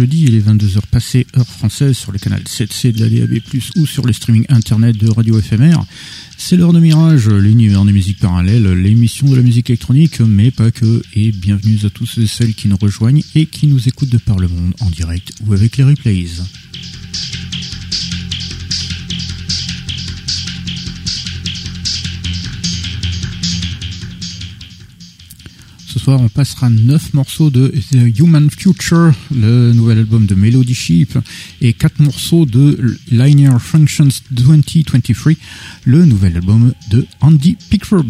Jeudi, il est 22h passées, heure française, sur le canal 7C de la DAB+, ou sur le streaming internet de Radio FMR. C'est l'heure de Mirage, l'univers des musiques parallèles, l'émission de la musique électronique, mais pas que. Et bienvenue à tous et celles qui nous rejoignent et qui nous écoutent de par le monde, en direct ou avec les replays. Ce soir, on passera 9 morceaux de The Human Future, le nouvel album de Melody Sheep, et 4 morceaux de Linear Functions 2023, le nouvel album de Andy Pickford.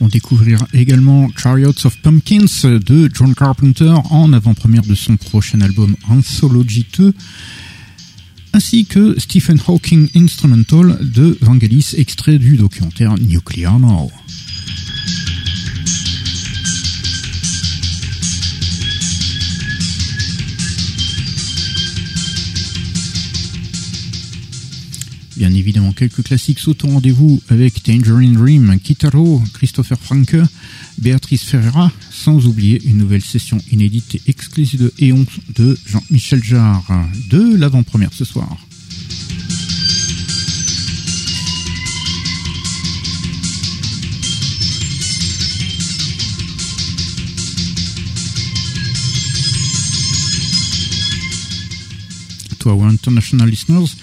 On découvrira également Chariots of Pumpkins de John Carpenter en avant-première de son prochain album Anthology 2 ainsi que Stephen Hawking Instrumental de Vangelis, extrait du documentaire Nuclear Now. Bien évidemment, quelques classiques sautent au rendez-vous avec Tangerine Dream, Kitaro, Christopher Franke, Béatrice Ferreira, sans oublier une nouvelle session inédite et exclusive de Eon de Jean-Michel Jarre, de l'avant-première ce soir. To our international listeners,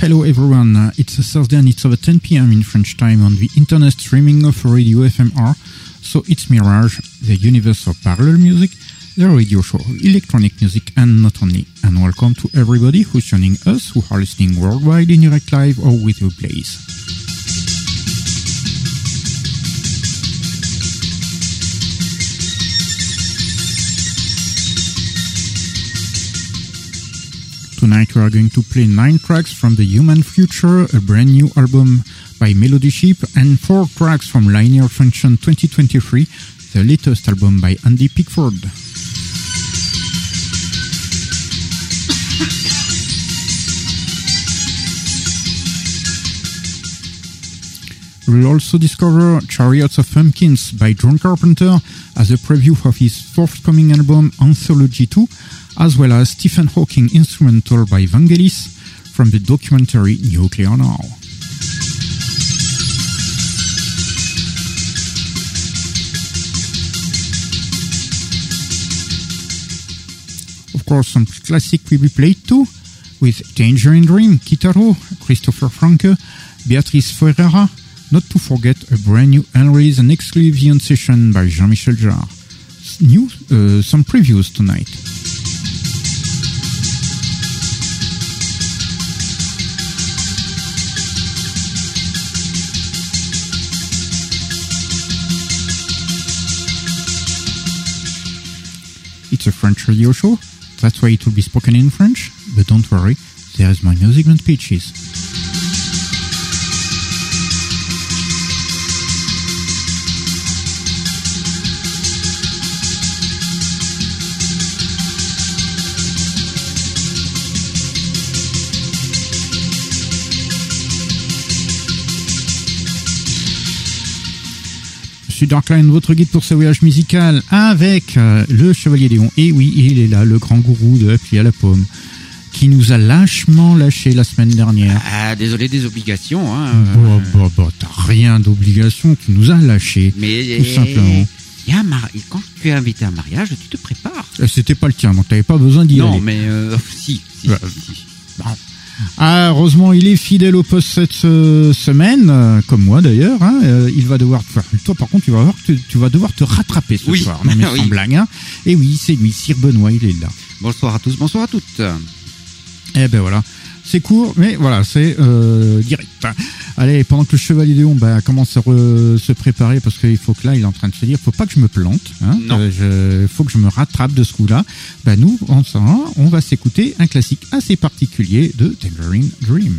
Hello everyone, it's a Thursday and it's over 10 pm in French time on the internet streaming of Radio FMR. So it's Mirage, the universe of parallel music, the radio show, of electronic music and not only. And welcome to everybody who's joining us who are listening worldwide in direct live or with replays. Tonight we are going to play nine tracks from The Human Future, a brand new album by Melody Sheep, and four tracks from Linear Function 2023, the latest album by Andy Pickford. We'll also discover Chariots of Pumpkins by John Carpenter as a preview of his forthcoming album Anthology 2, as well as Stephen Hawking instrumental by Vangelis from the documentary Nuclear Now. Of course, some classic will be played too, with Danger in Dream, Kitaro, Christopher Franke, Beatrice Ferreira, not to forget a brand new unreleased and exclusive session by Jean-Michel Jarre. New, uh, some previews tonight. It's a French radio show, that's why it will be spoken in French, but don't worry, there is my music and pitches. Darkline, votre guide pour ce voyage musical avec euh, le Chevalier Léon. Et oui, il est là, le grand gourou de Appli à la pomme. qui nous a lâchement lâché la semaine dernière. Ah, désolé des obligations. Hein. Bah, bah, bah, t'as rien d'obligation, tu nous as lâché. Mais tout simplement. il y a un mari- quand tu es invité à un mariage, tu te prépares. Euh, C'était pas le tien, donc t'avais pas besoin d'y Non, aller. mais euh, si. si, si. Ah, heureusement, il est fidèle au poste cette euh, semaine, euh, comme moi d'ailleurs. hein. Euh, il va devoir, enfin, toi par contre, tu vas voir, que tu, tu vas devoir te rattraper ce Oui. soir. Non mais Oui. sans blague. Hein. Et oui, c'est lui, Sir Benoît, il est là. Bonsoir à tous, bonsoir à toutes. Eh ben voilà, c'est court, mais voilà, c'est euh, direct. Allez, pendant que le chevalier Léon bah, commence à re- se préparer, parce qu'il faut que là, il est en train de se dire, faut pas que je me plante, hein, Non. euh, faut que je me rattrape de ce coup-là. Bah nous, en ce moment, on va s'écouter un classique assez particulier de Tangerine Dream.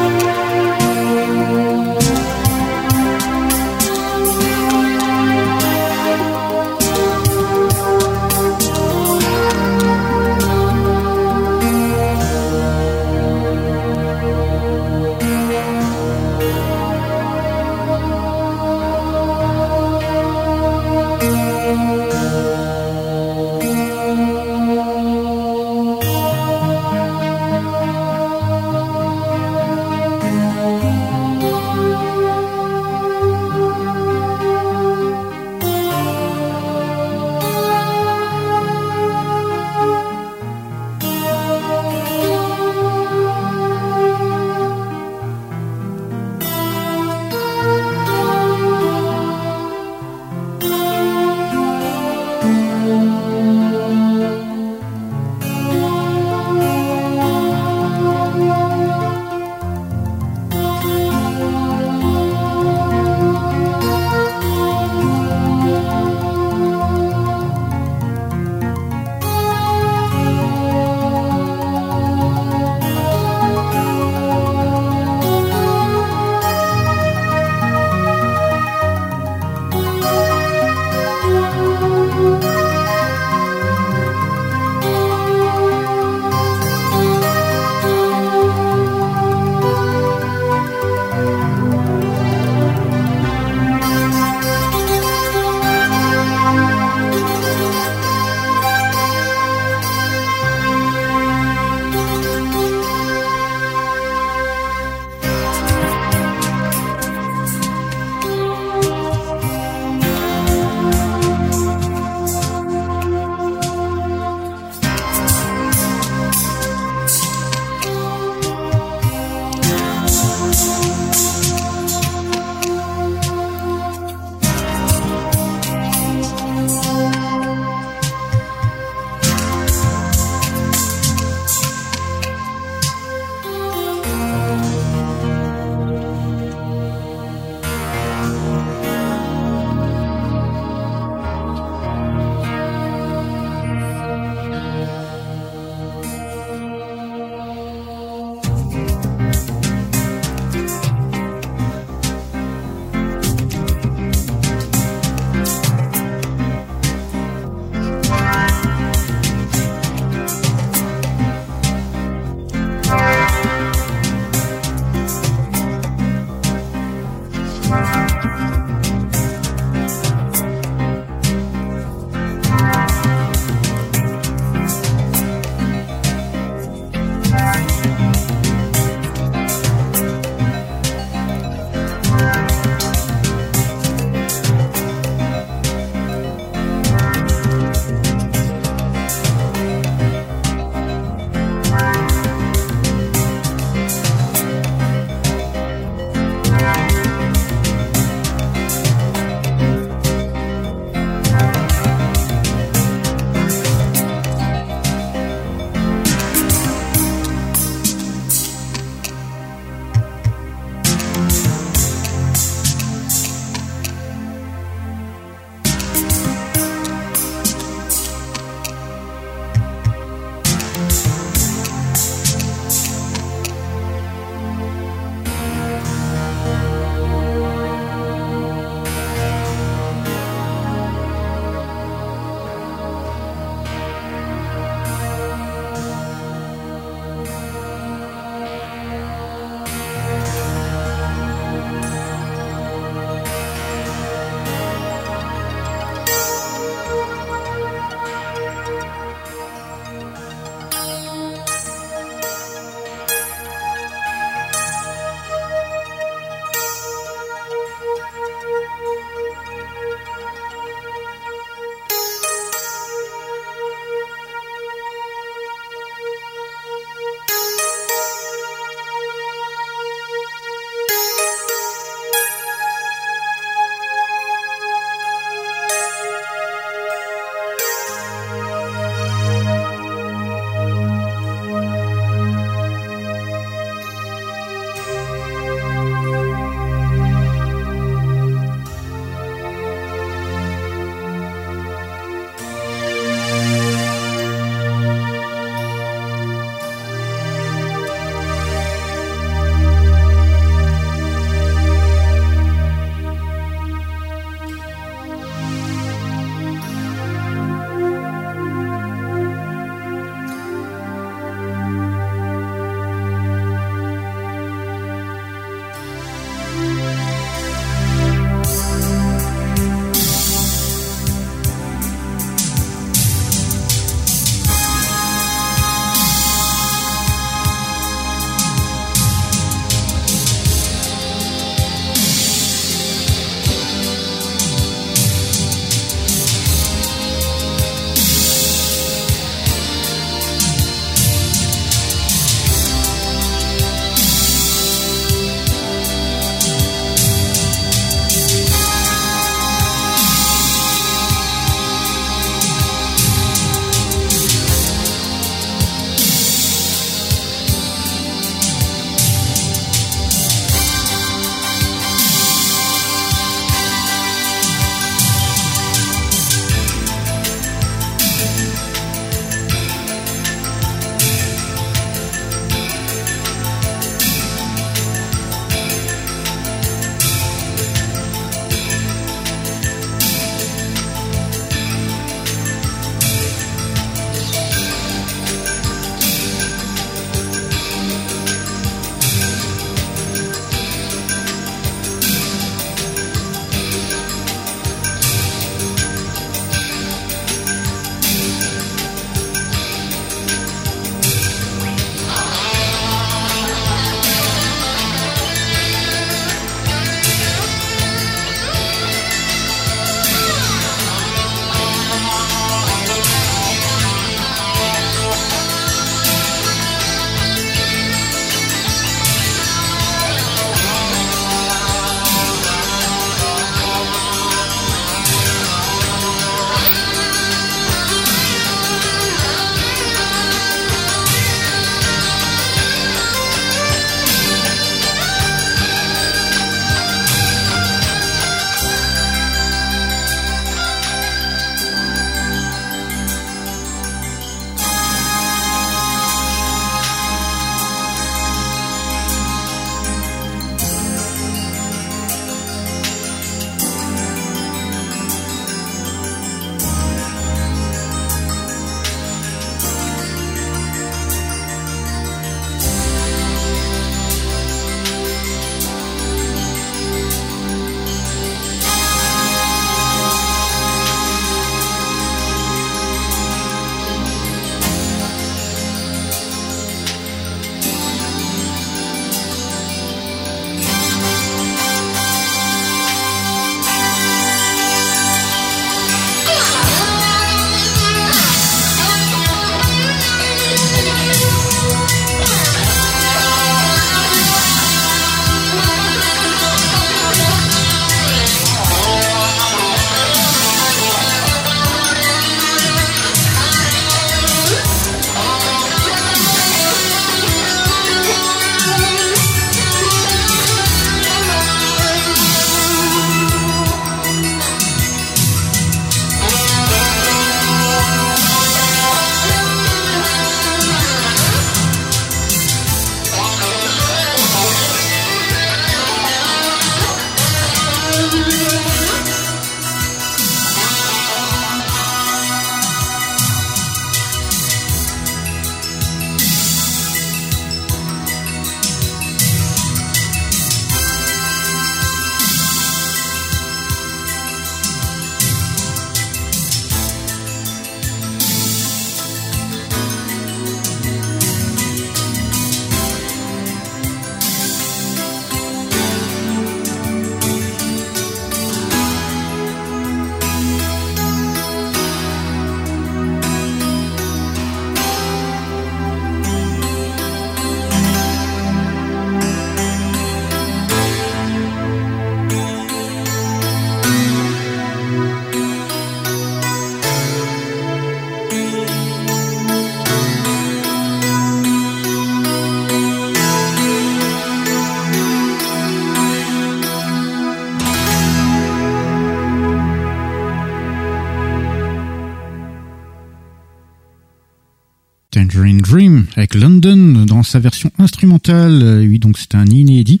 Sa version instrumentale. Euh, oui, donc c'est un inédit.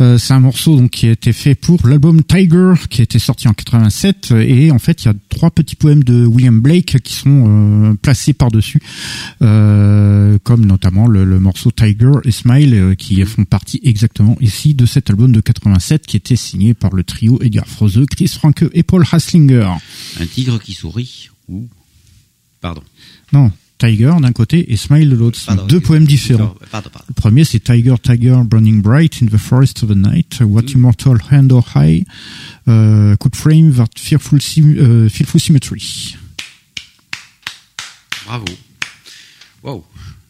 Euh, c'est un morceau donc qui a été fait pour l'album Tiger qui a été sorti en 87 et en fait il y a trois petits poèmes de William Blake qui sont euh, placés par dessus, comme notamment le, le, morceau Tiger et Smile qui font partie exactement ici de cet album de 87 qui était signé par le trio Edgar Froese, Chris Franke et Paul Haslinger. Un tigre qui sourit ou pardon. Non, Tiger d'un côté et Smile de l'autre. deux poèmes différents. Le premier, c'est Tiger, Tiger, Burning Bright in the Forest of the Night, What mm. Immortal Hand or High uh, Could Frame That Fearful, uh, fearful Symmetry. Bravo. Wow.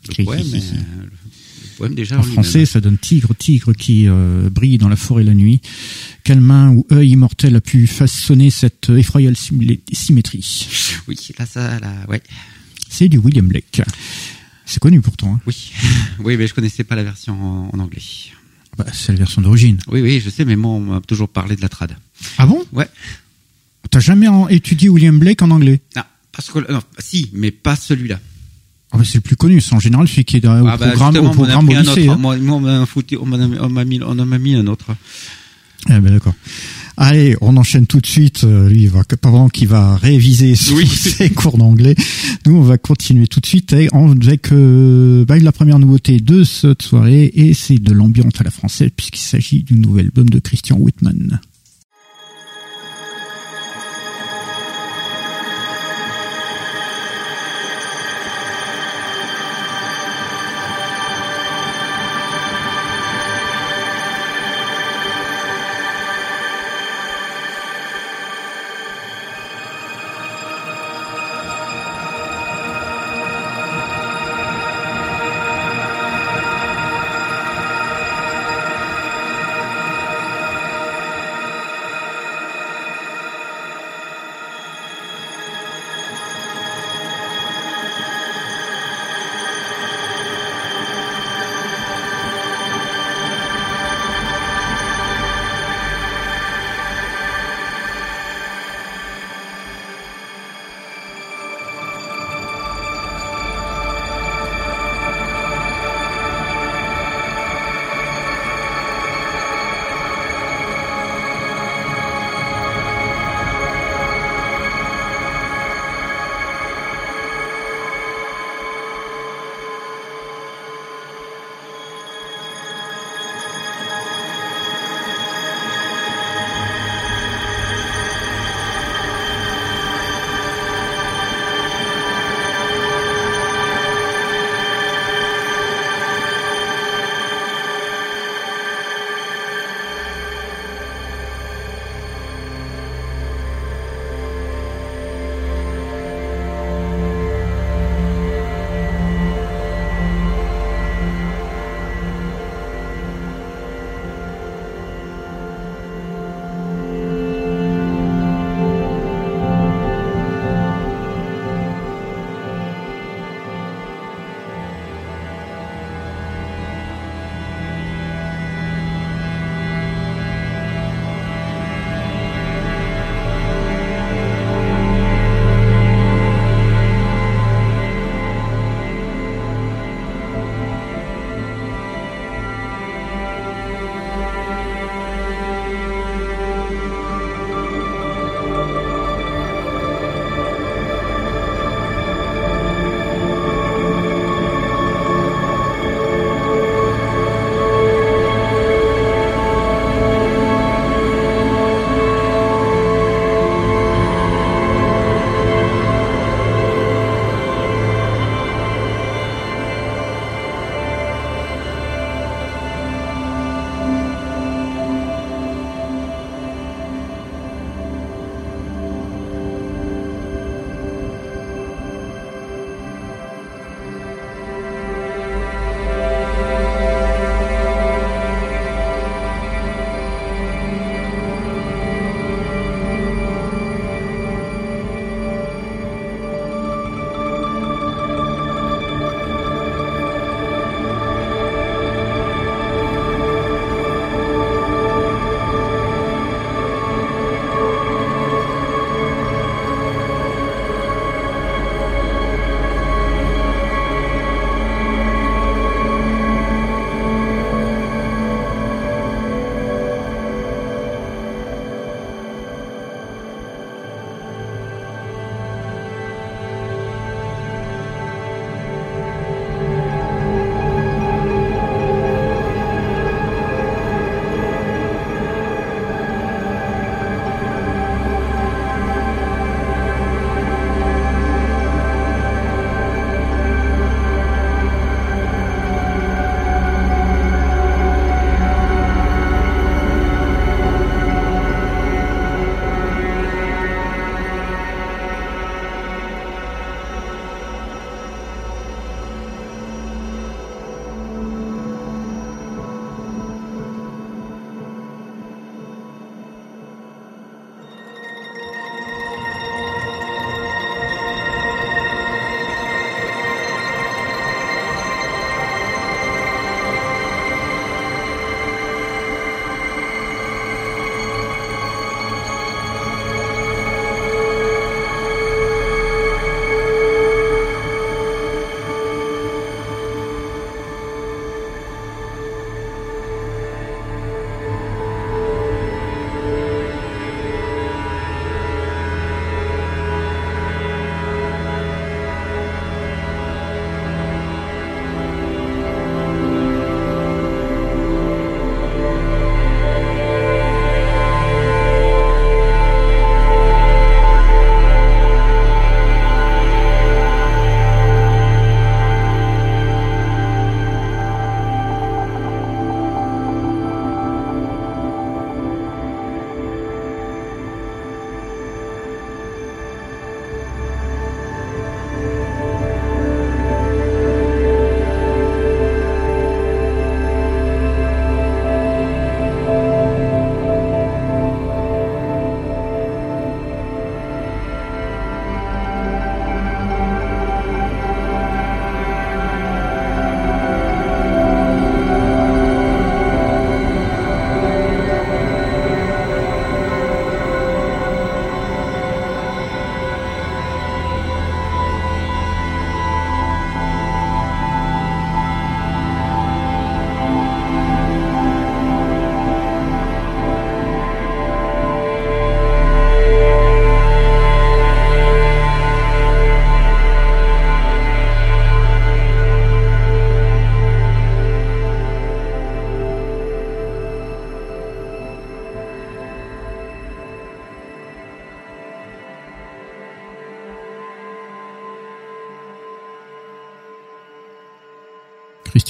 Le poème, le poème déjà en français, ça donne tigre, tigre qui euh, brille dans la forêt la nuit. Quelle main ou œil immortel a pu façonner cette effroyable symétrie Oui, là, ça, là, ouais. C'est du William Blake. C'est connu pourtant. Hein. Oui, oui, mais je connaissais pas la version en, anglais. Bah, c'est la version d'origine. Oui, oui, je sais, mais moi, on m'a toujours parlé de la trad. Ah bon? Ouais. T'as jamais étudié William Blake en anglais? Non, parce que non, si, mais pas celui-là. Ah c'est le plus connu, c'est en général celui qui est dans, au, ah bah, programme, au programme au lycée. Hein. Moi, on m'a mis, on mis un autre. Ah ben d'accord. Allez, on enchaîne tout de suite. Euh, lui, il va pendant qu'il va réviser ses cours d'anglais, nous on va continuer tout de suite avec euh, bah, la première nouveauté de cette soirée et c'est de l'ambiance à la française puisqu'il s'agit du nouvel album de Christian Whitman.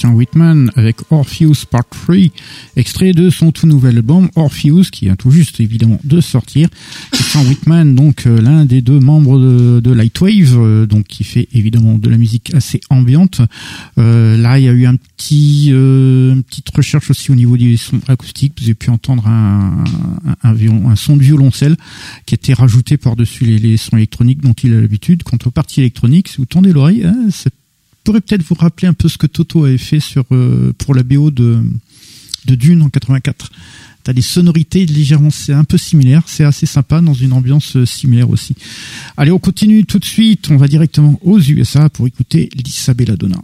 Christian Whitman avec Orpheus Part 3, extrait de son tout nouvel album Orpheus qui vient tout juste évidemment de sortir. Christian Whitman, donc euh, l'un des deux membres de, Lightwave, euh, donc qui fait évidemment de la musique assez ambiante. Euh, là, il y a eu un petit, une petite recherche aussi au niveau des sons acoustiques. Vous avez pu entendre un, un, un, son de violoncelle qui était rajouté par-dessus les, sons électroniques dont il a l'habitude. Quant aux parties électroniques, si vous tendez l'oreille, hein, pourrait peut-être vous rappeler un peu ce que Toto avait fait sur euh, pour la BO de de Dune en 84. T'as des sonorités légèrement, c'est un peu similaire, c'est assez sympa dans une ambiance euh, similaire aussi. Allez, on continue tout de suite, on va directement aux USA pour écouter Lisa Belladonna.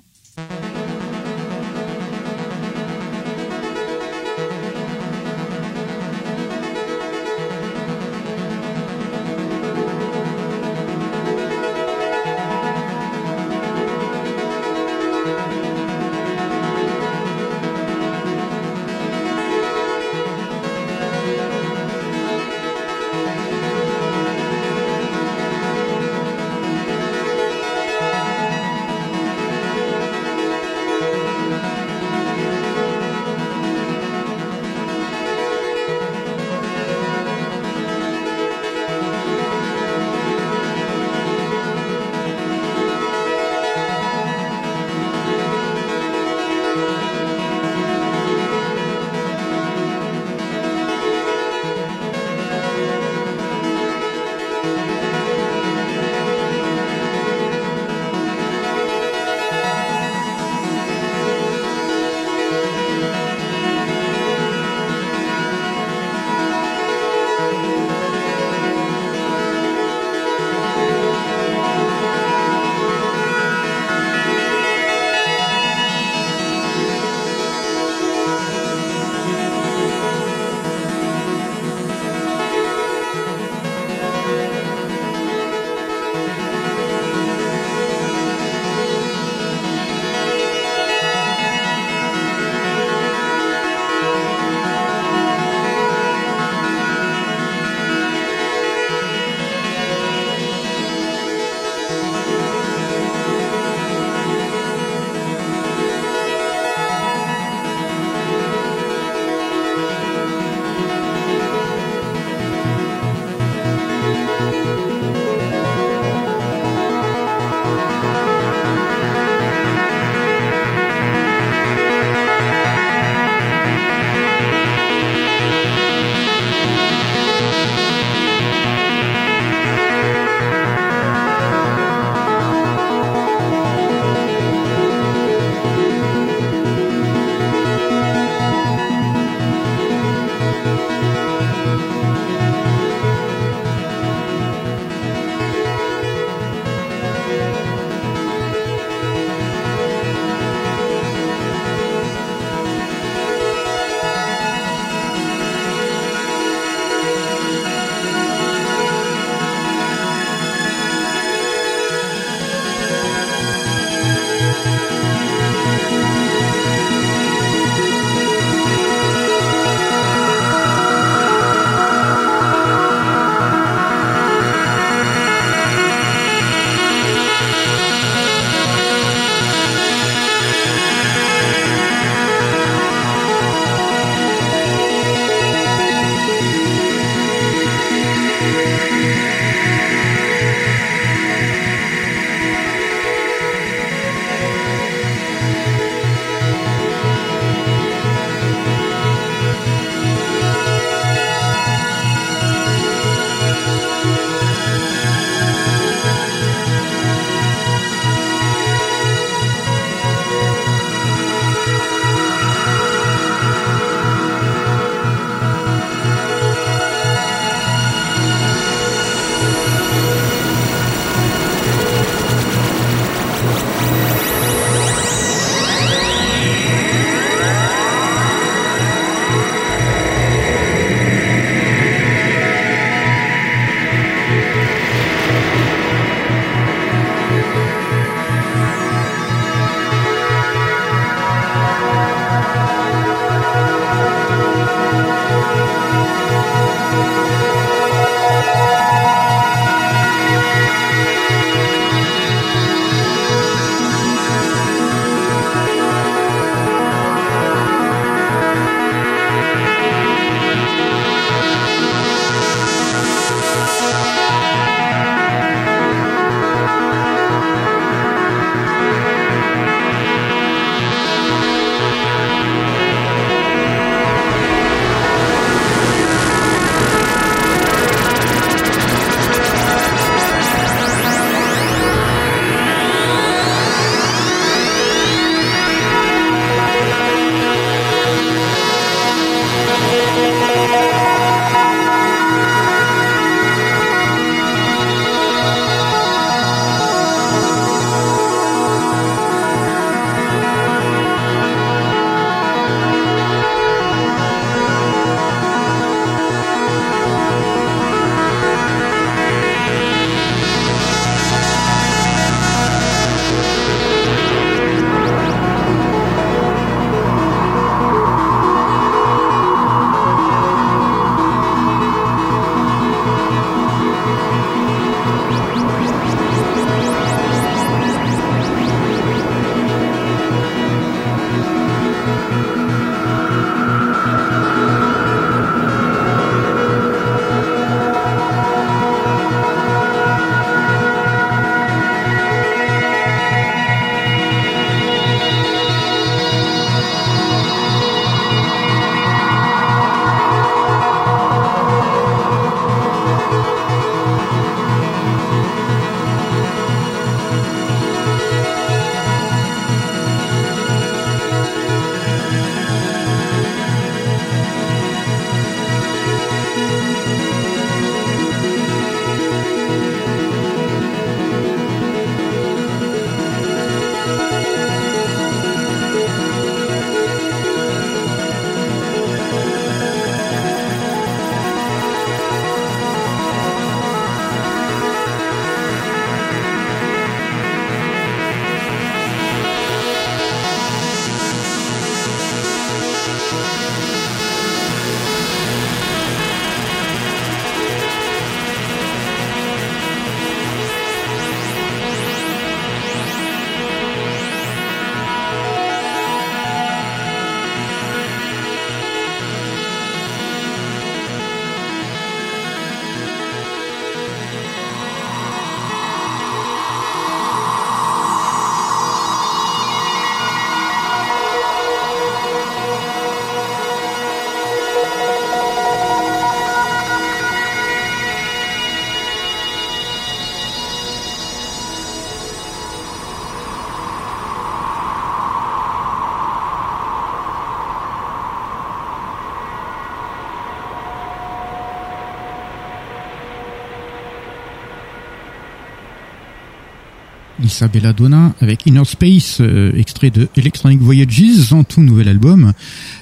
Lisa Belladonna avec Inner Space, euh, extrait de Electronic Voyages, son tout nouvel album.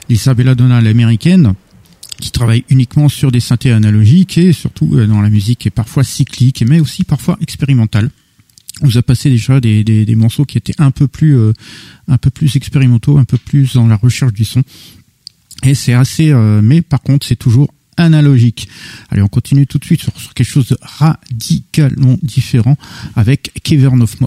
Lisa Belladonna, l'américaine, qui travaille uniquement sur des synthés analogiques et surtout euh, dans la musique est parfois cyclique, mais aussi parfois expérimentale. On vous a passé déjà des, morceaux qui étaient un peu plus euh, un peu plus expérimentaux, un peu plus dans la recherche du son. Et c'est assez, mais par contre c'est toujours analogique. Allez, on continue tout de suite sur, quelque chose de radicalement différent avec Cavern of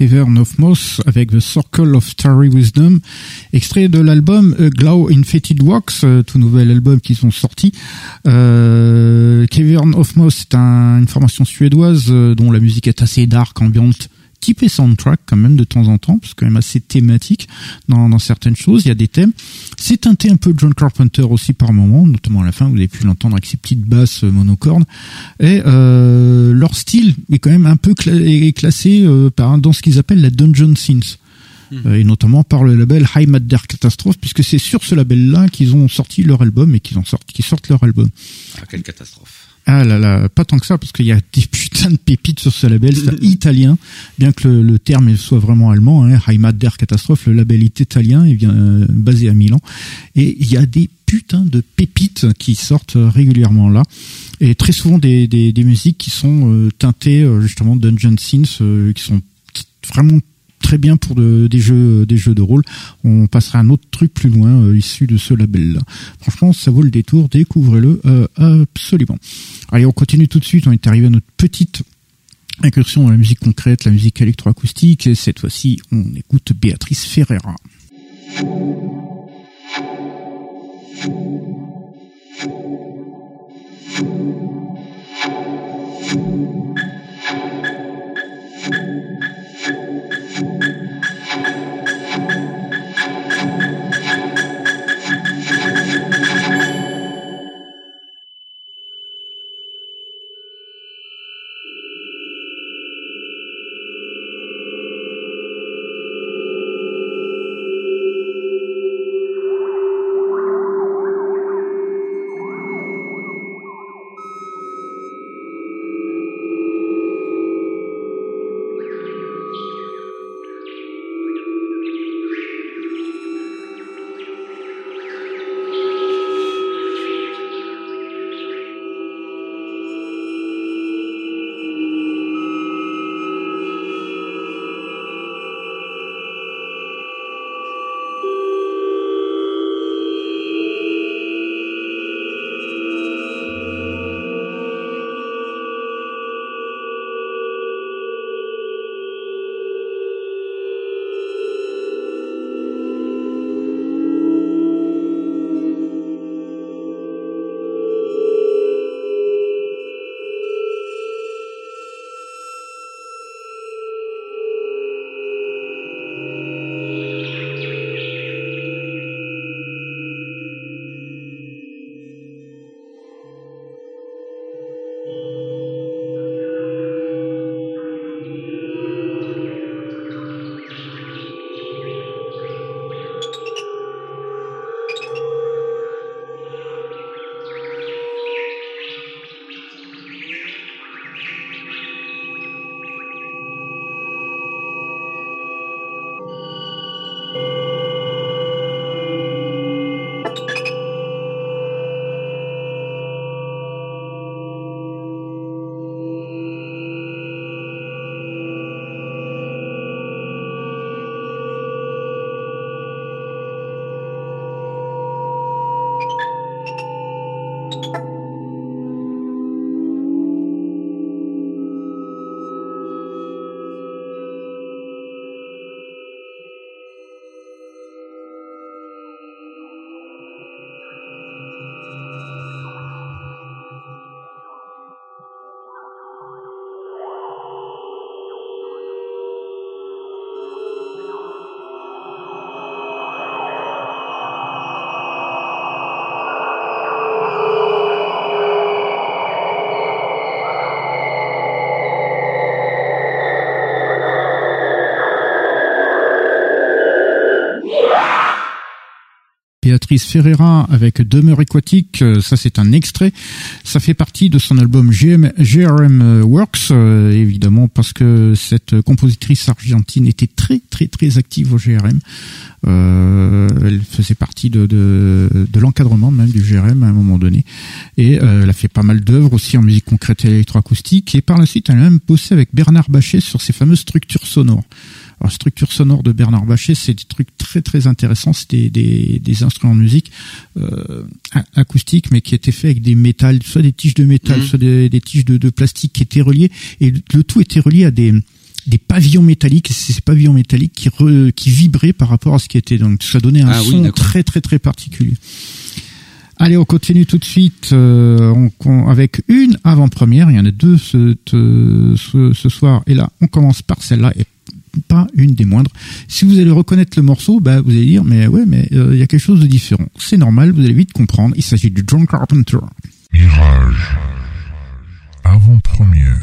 Of Moss avec The Circle of Starry Wisdom, extrait de l'album Glow Infected Wax, euh, tout nouvel album qui sont sortis. Euh, Cavern of Moss c'est une formation suédoise euh, dont la musique est assez dark, ambiante, typé soundtrack quand même de temps en temps, parce que quand même assez thématique dans, dans certaines choses. Il y a des thèmes. C'est teinté un peu John Carpenter aussi par moment, notamment à la fin. Vous avez pu l'entendre avec ses petites basses euh, monocordes. Et euh, leur style est quand même un peu cla est classé euh, par dans ce qu'ils appellent la dungeon synth. hmm. et notamment par le label High Madder Catastrophe, puisque c'est sur ce label-là qu'ils ont sorti leur album et qu'ils qu'ils sortent leur album. Ah, quelle catastrophe. Ah là là, pas tant que ça, parce qu'il y a des putains de pépites sur ce label, c'est italien, bien que le, terme soit vraiment allemand, hein, Heimat der Catastrophe, le label est italien, il vient euh, basé à Milan, et il y a des putains de pépites qui sortent régulièrement là, et très souvent des, des, des musiques qui sont euh, teintées euh, justement Dungeon Synth, qui sont vraiment très bien pour des jeux des jeux de rôle. On passera un autre truc plus loin euh, issu de ce label-là. Franchement, ça vaut le détour. Découvrez-le euh, absolument. Allez, on continue tout de suite. On est arrivé à notre petite incursion dans la musique concrète, la musique électroacoustique. Et cette fois-ci, on écoute Béatrice Ferreira. Béatrice Ferreira avec Demeure aquatique, euh, ça c'est un extrait. Ça fait partie de son album GRM Works, euh, évidemment parce que cette compositrice argentine était très très très active au GRM. Euh, elle faisait partie de l'encadrement même du GRM à un moment donné. Et elle a fait pas mal d'œuvres aussi en musique concrète et électroacoustique. Et par la suite, elle a même bossé avec Bernard Bachet sur ses fameuses structures sonores. Alors, structure sonore de Bernard Bachet, c'est des trucs très très intéressants. C'était des, des, instruments de musique euh, acoustiques, mais qui étaient faits avec des métals, soit des tiges de métal, mmh. soit des, des tiges de, de, plastique qui étaient reliées. Et le tout était relié à des des pavillons métalliques, c'est ces pavillons métalliques qui, qui vibraient par rapport à ce qui était. Donc ça donnait un ah son très très très particulier. Allez, on continue tout de suite euh, on, avec une avant-première. Il y en a deux ce, ce, ce, soir. Et là, on commence par celle-là. Et pas une des moindres. Si vous allez reconnaître le morceau, bah, vous allez dire, mais ouais, mais euh, il y a quelque chose de différent. C'est normal, vous allez vite comprendre. Il s'agit du John Carpenter. Mirage. Avant-première.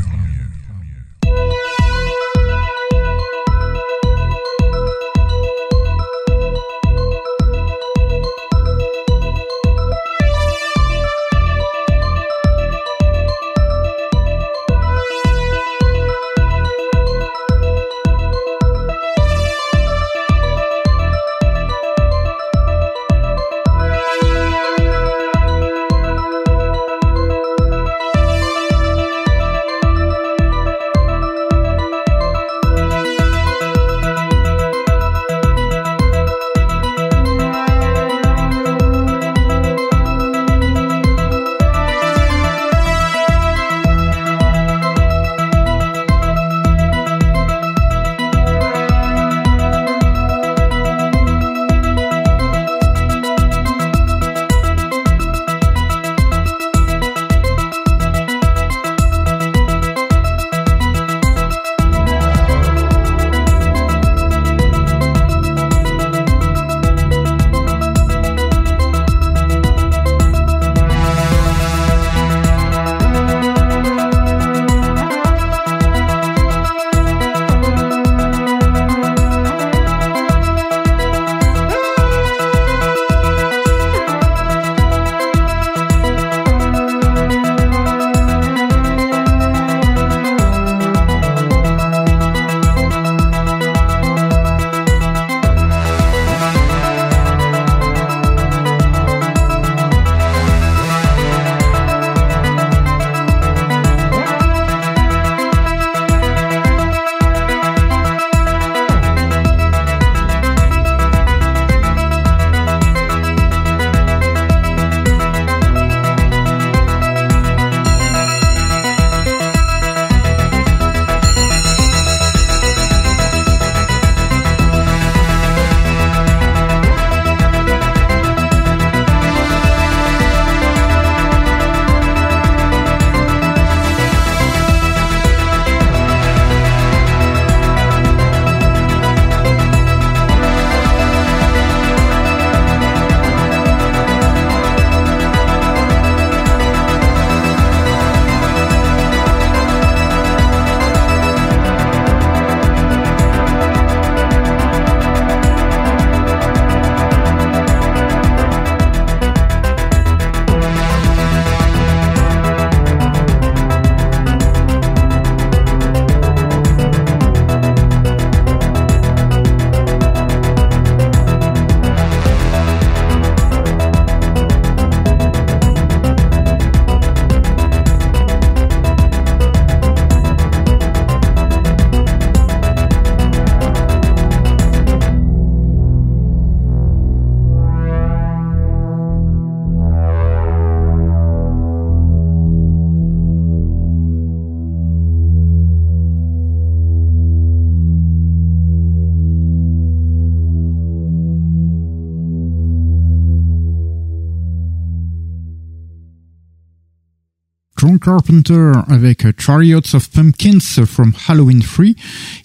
Carpenter avec Chariots of Pumpkins from Halloween 3.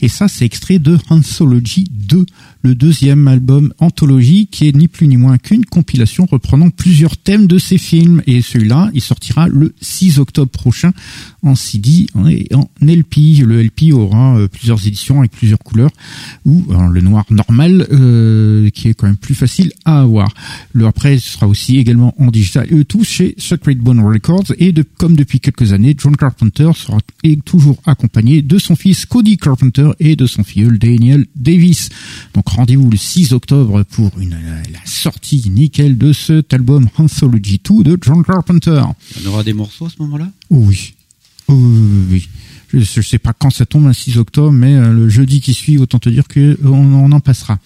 Et ça, c'est extrait de Anthology 2 le deuxième album anthologie qui est ni plus ni moins qu'une compilation reprenant plusieurs thèmes de ces films. Et celui-là, il sortira le 6 octobre prochain en CD et en LP. Le LP aura euh, plusieurs éditions avec plusieurs couleurs ou le noir normal euh, qui est quand même plus facile à avoir. Le après sera aussi également en digital et tout chez Sacred Bone Records et de, comme depuis quelques années, John Carpenter sera toujours accompagné de son fils Cody Carpenter et de son filleul Daniel Davis. Donc rendez-vous le 6 octobre pour une, la sortie nickel de cet album Anthology 2 de John Carpenter. On aura des morceaux à ce moment-là? Oh oui. Je ne sais pas quand ça tombe, le 6 octobre, mais euh, le jeudi qui suit, autant te dire que on, en passera.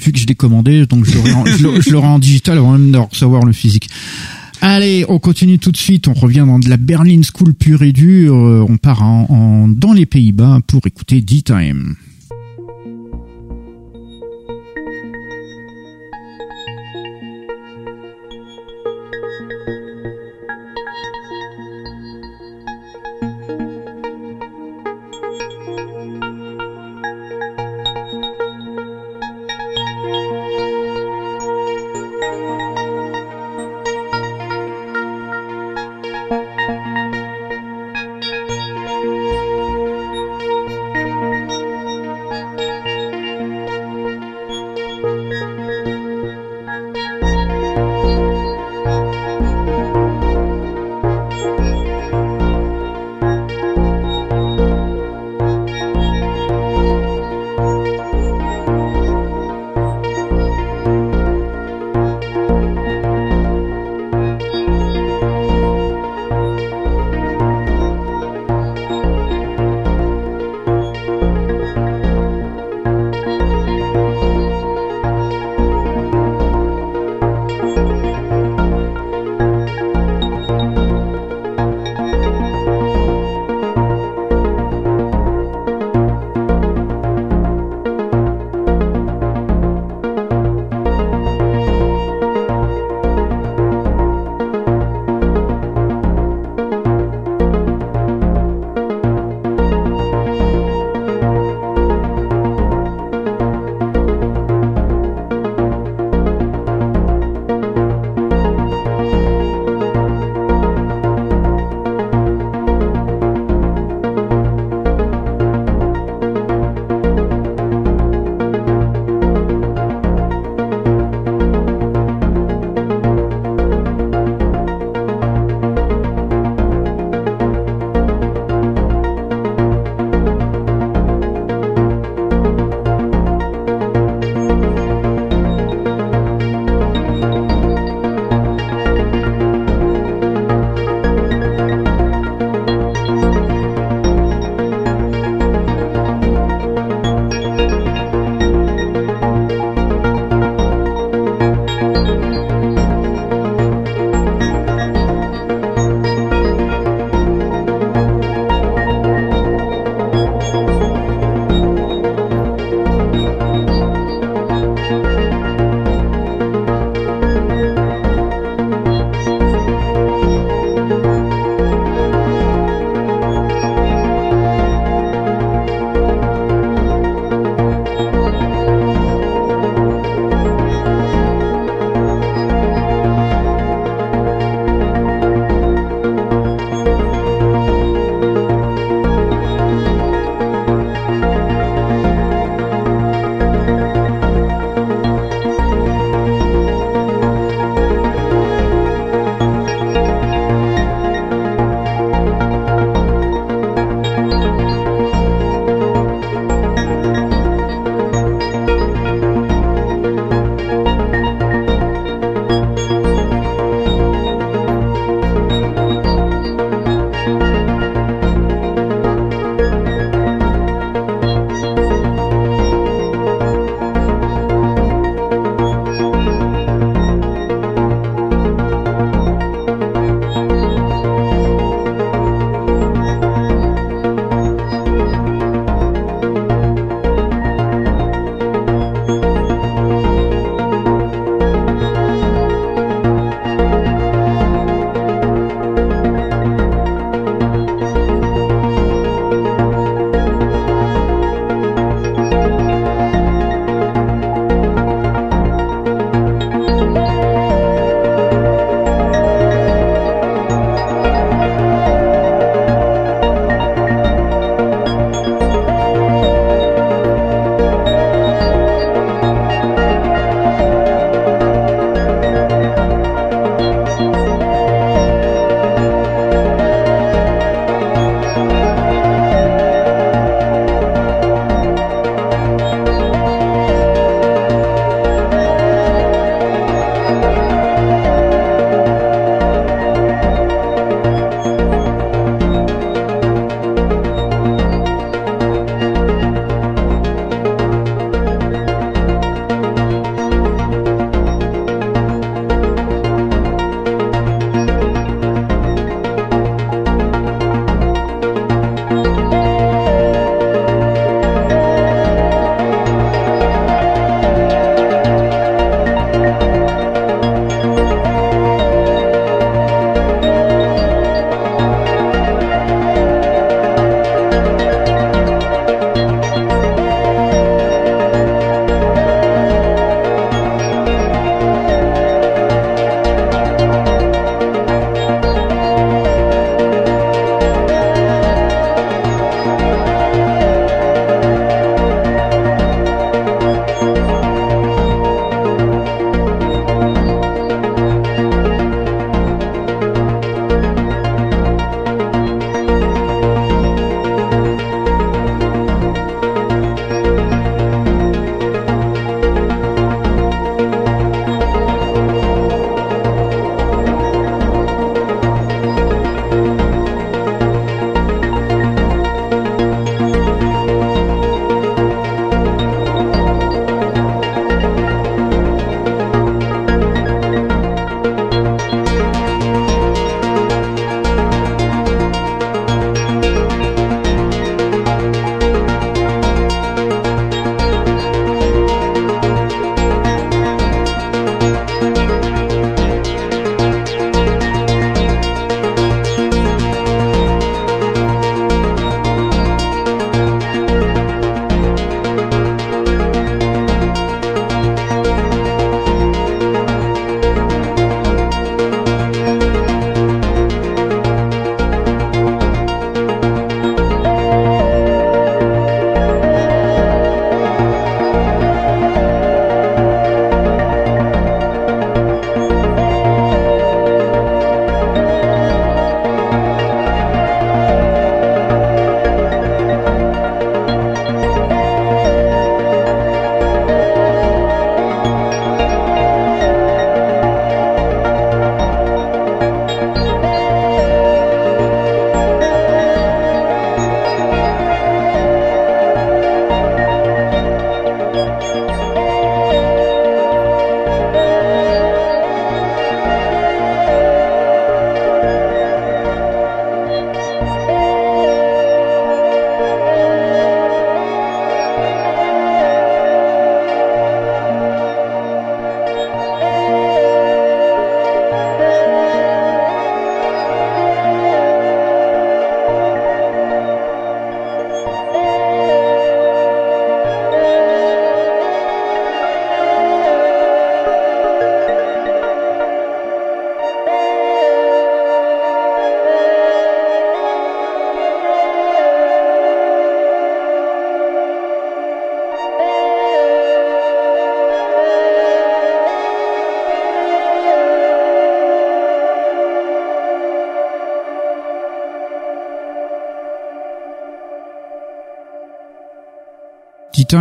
Vu que je l'ai commandé, donc je l'aurai en, digital avant même de recevoir le physique. Allez, on continue tout de suite. On revient dans de la Berlin School pure et dure. Euh, on part en, dans les Pays-Bas pour écouter D-Time.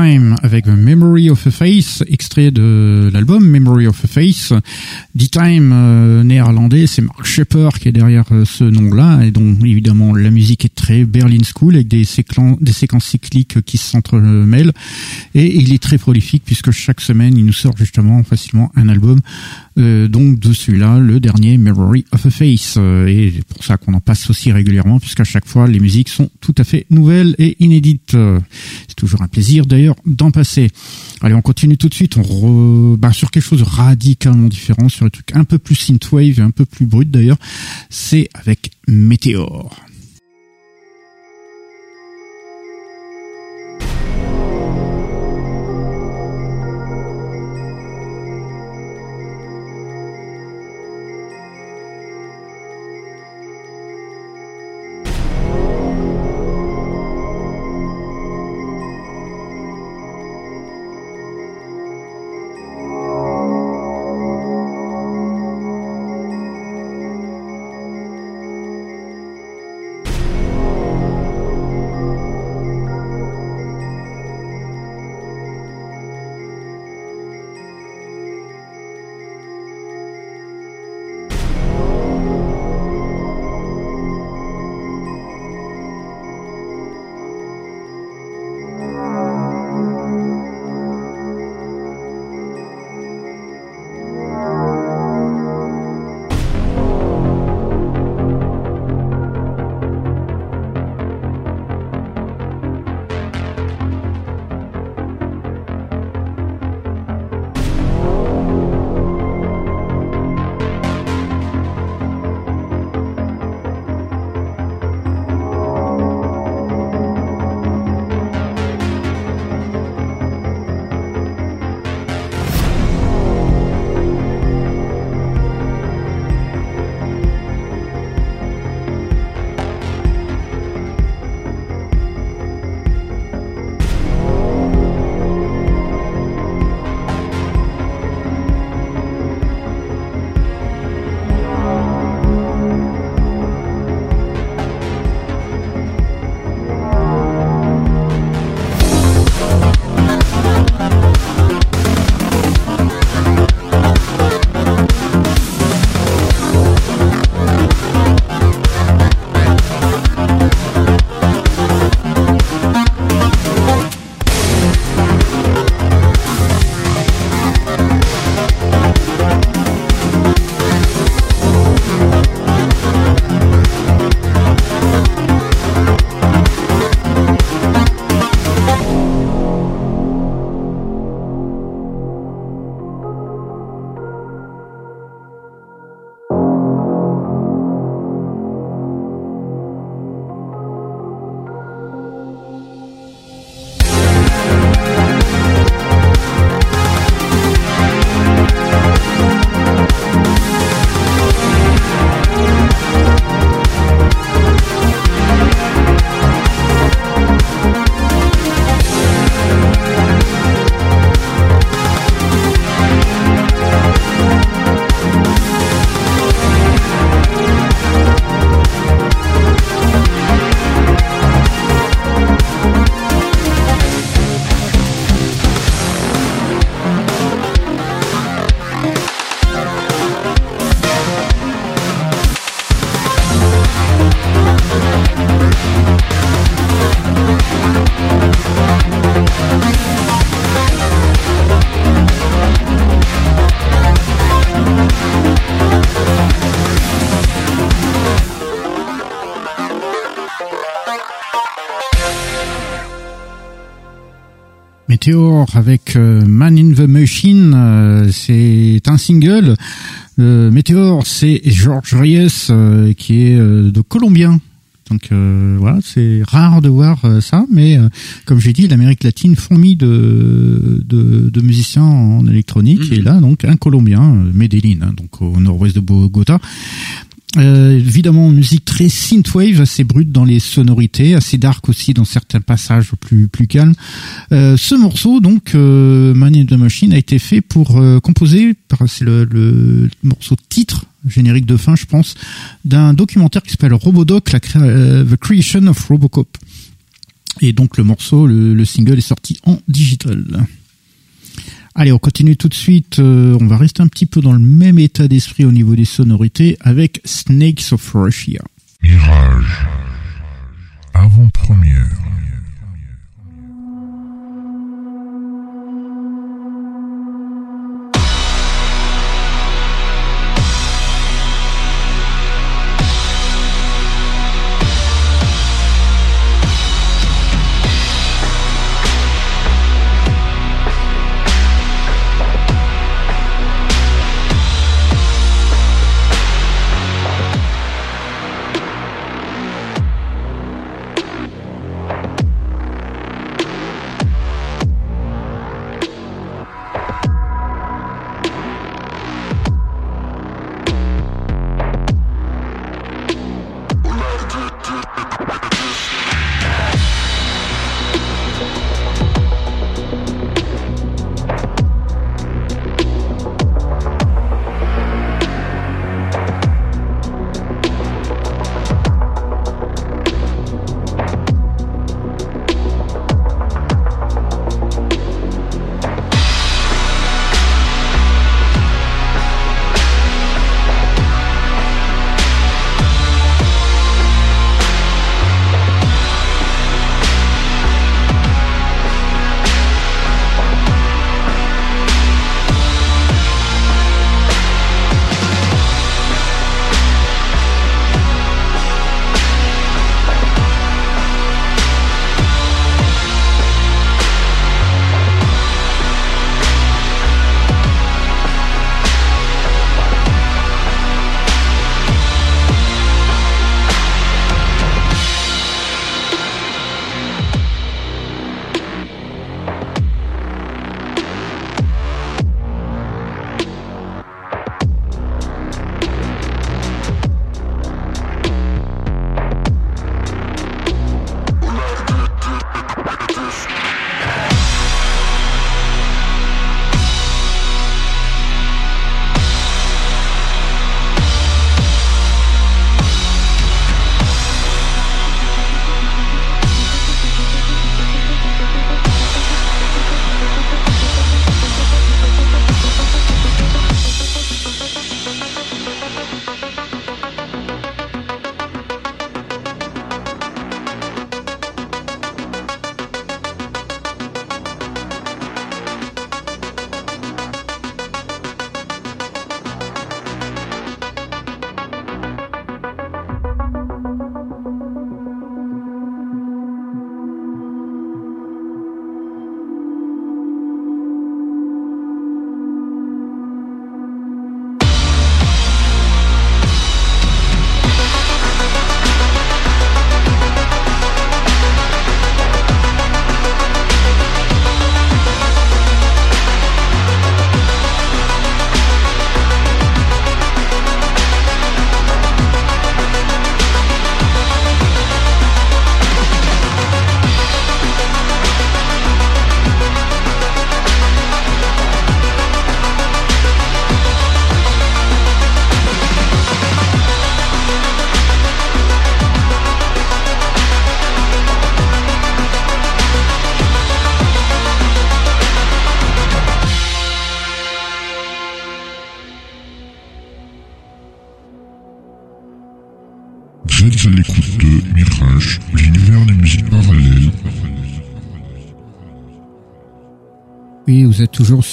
D-Time avec Memory of a Face, extrait de l'album Memory of a Face. D-Time euh, néerlandais, c'est Mark Shepper qui est derrière euh, ce nom-là, et donc évidemment la musique est très Berlin School avec des séquences cycliques qui s'entremêlent, et il est très prolifique puisque chaque semaine il nous sort justement facilement un album euh, donc de celui-là, le dernier Memory of a Face. Euh, et c'est pour ça qu'on en passe aussi régulièrement, puisqu'à chaque fois les musiques sont tout à fait nouvelles et inédites. C'est toujours un plaisir d'ailleurs d'en passer. Allez, on continue tout de suite. On re... bah, sur quelque chose de radicalement différent, sur un truc un peu plus synthwave et un peu plus brut d'ailleurs. C'est avec Meteor. avec euh, Man in the Machine. Euh, c'est un single. Euh, Meteor, c'est George Reyes qui est de Colombien. Donc voilà, c'est rare de voir ça, mais comme j'ai dit, l'Amérique latine fourmille de, de, de musiciens en électronique, mhm. et là donc un Colombien, Medellin, hein, donc au nord-ouest de Bogota. Euh, évidemment, musique très synthwave, assez brute dans les sonorités, assez dark aussi dans certains passages plus plus calmes. Euh, ce morceau, donc euh, Man in the Machine, a été fait pour euh, composer, c'est le, le, morceau titre générique de fin, je pense, d'un documentaire qui s'appelle Robodoc, la The Creation of Robocop. Et donc le morceau, le, single est sorti en digital. Allez, on continue tout de suite. Euh, on va rester un petit peu dans le même état d'esprit au niveau des sonorités avec Snakes of Russia. Mirage. Avant-première.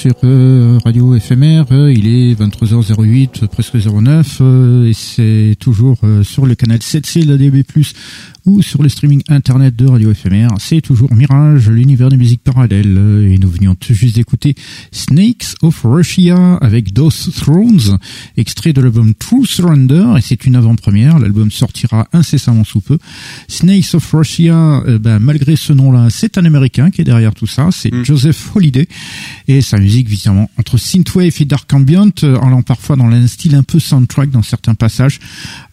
Sur euh, Radio FMR, euh, il est 23h08, presque 09, euh, et c'est toujours sur le canal 7C de la DB+, ou sur le streaming internet de Radio FMR. C'est toujours Mirage, l'univers des musiques parallèles. Et nous venions tout juste d'écouter Snakes of Russia avec Those Thrones, extrait de l'album True Surrender. Et c'est une avant-première. L'album sortira incessamment sous peu. Snakes of Russia, euh, ben, malgré ce nom-là, c'est un américain qui est derrière tout ça. C'est mm. Joseph Holiday. Et sa musique, évidemment, entre synthwave et dark ambient, euh, allant parfois dans un style un peu soundtrack dans certains passages.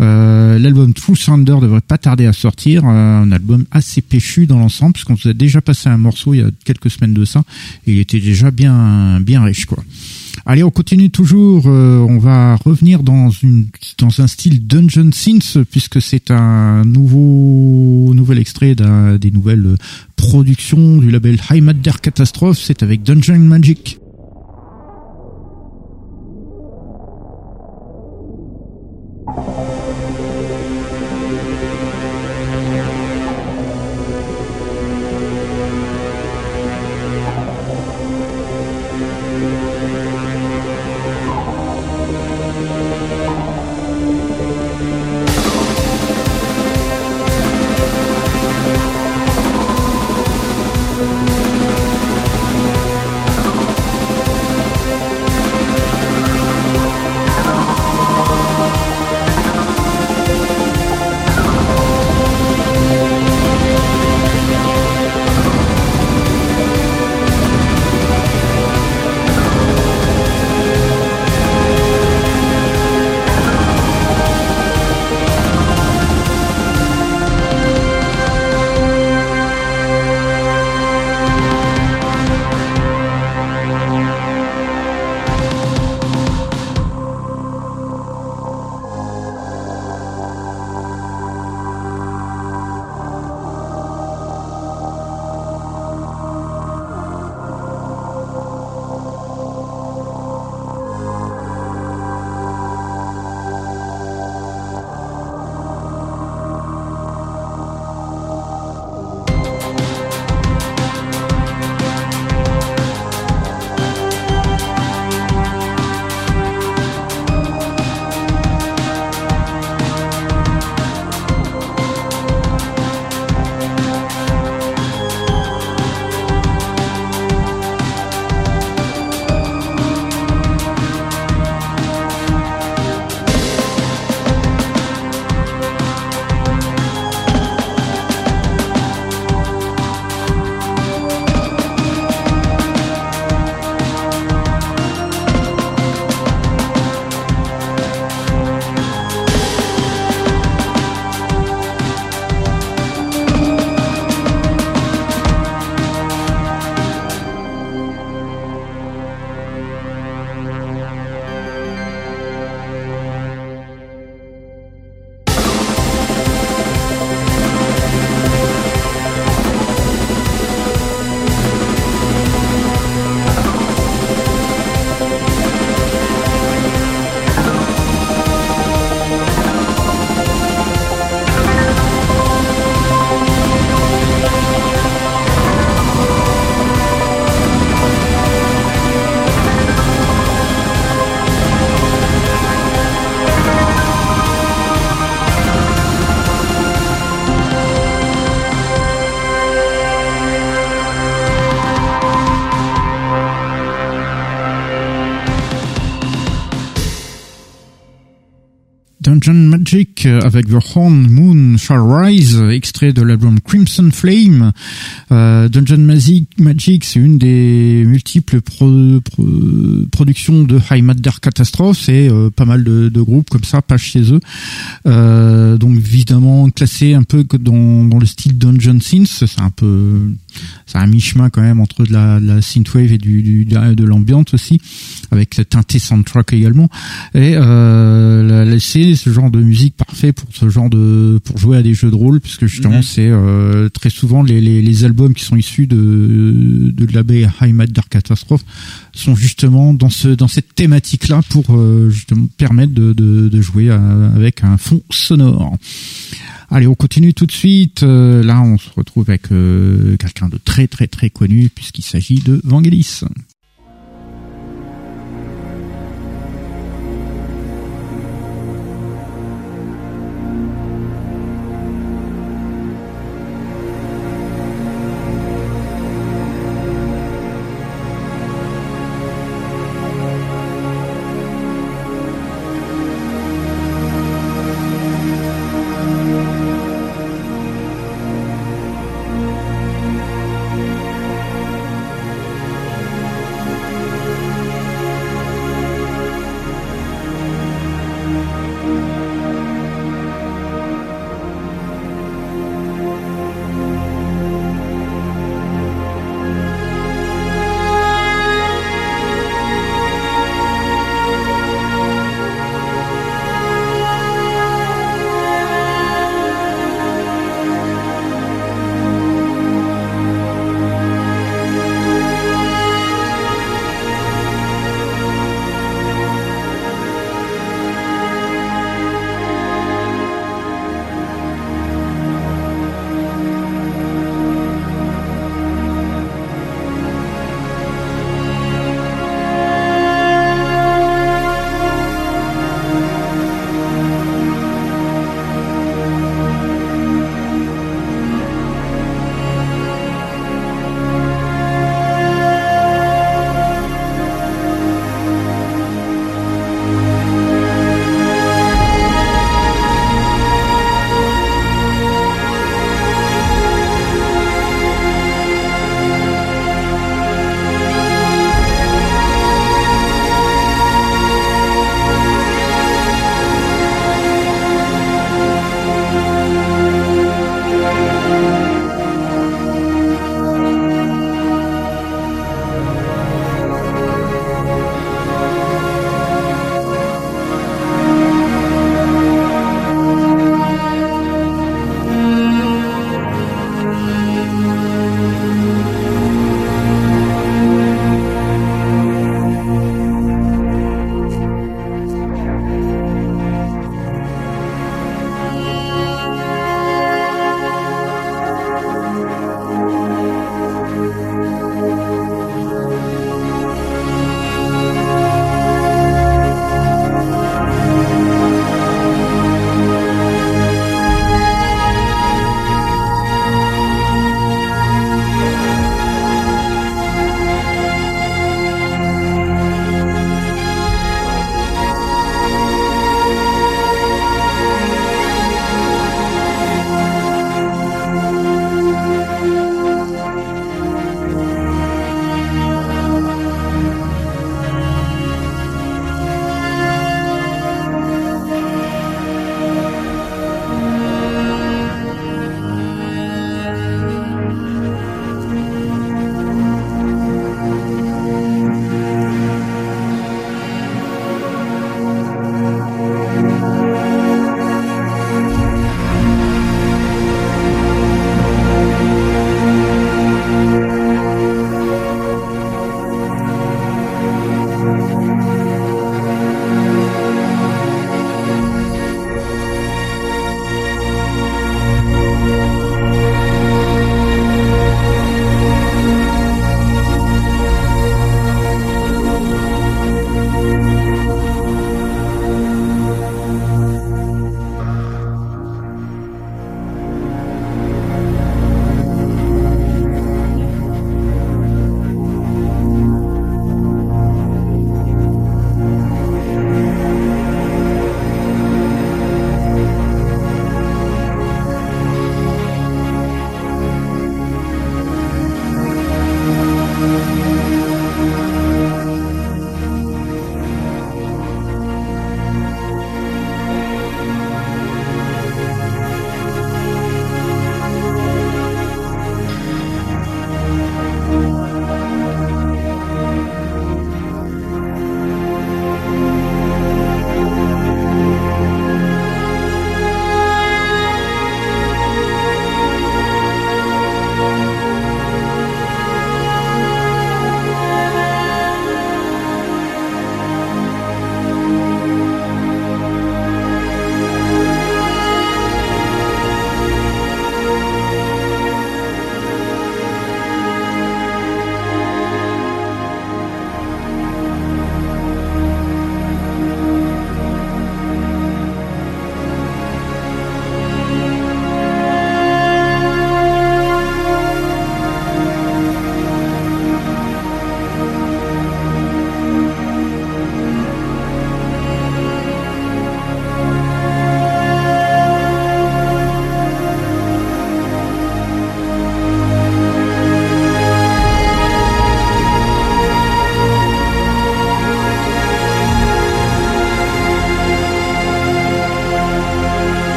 Euh, l'album True Surrender devrait pas tarder à sortir euh, un album assez péchu dans l'ensemble, puisqu'on vous a déjà passé un morceau il y a quelques semaines de ça, et il était déjà bien bien riche quoi. Allez, on continue toujours. Euh, on va revenir dans une dans un style Dungeon Synth puisque c'est un nouveau nouvel extrait des nouvelles productions du label High Matter Catastrophe. C'est avec Dungeon Magic. Avec The Horn Moon Shall Rise, extrait de l'album Crimson Flame. Euh, Dungeon Magic, c'est une des multiples productions de High Matter Catastrophe. C'est euh, pas mal de, groupes comme ça, pas chez eux. donc évidemment classé un peu dans, dans le style Dungeon Synth. C'est un peu c'est un mi-chemin quand même entre de la, la synthwave et du, du de l'ambiance aussi, avec la teinté soundtrack également. Et euh, c'est ce genre de musique parfait pour ce genre de pour jouer à des jeux de rôle, puisque justement mhm. c'est euh, très souvent les, les, les, albums qui sont issus de de la baie High Dark Catastrophe sont justement dans ce dans cette thématique là pour euh, justement permettre de, de, de jouer avec un fond sonore. Allez, on continue tout de suite. Euh, là, on se retrouve avec euh, quelqu'un de très très très connu puisqu'il s'agit de Vangelis.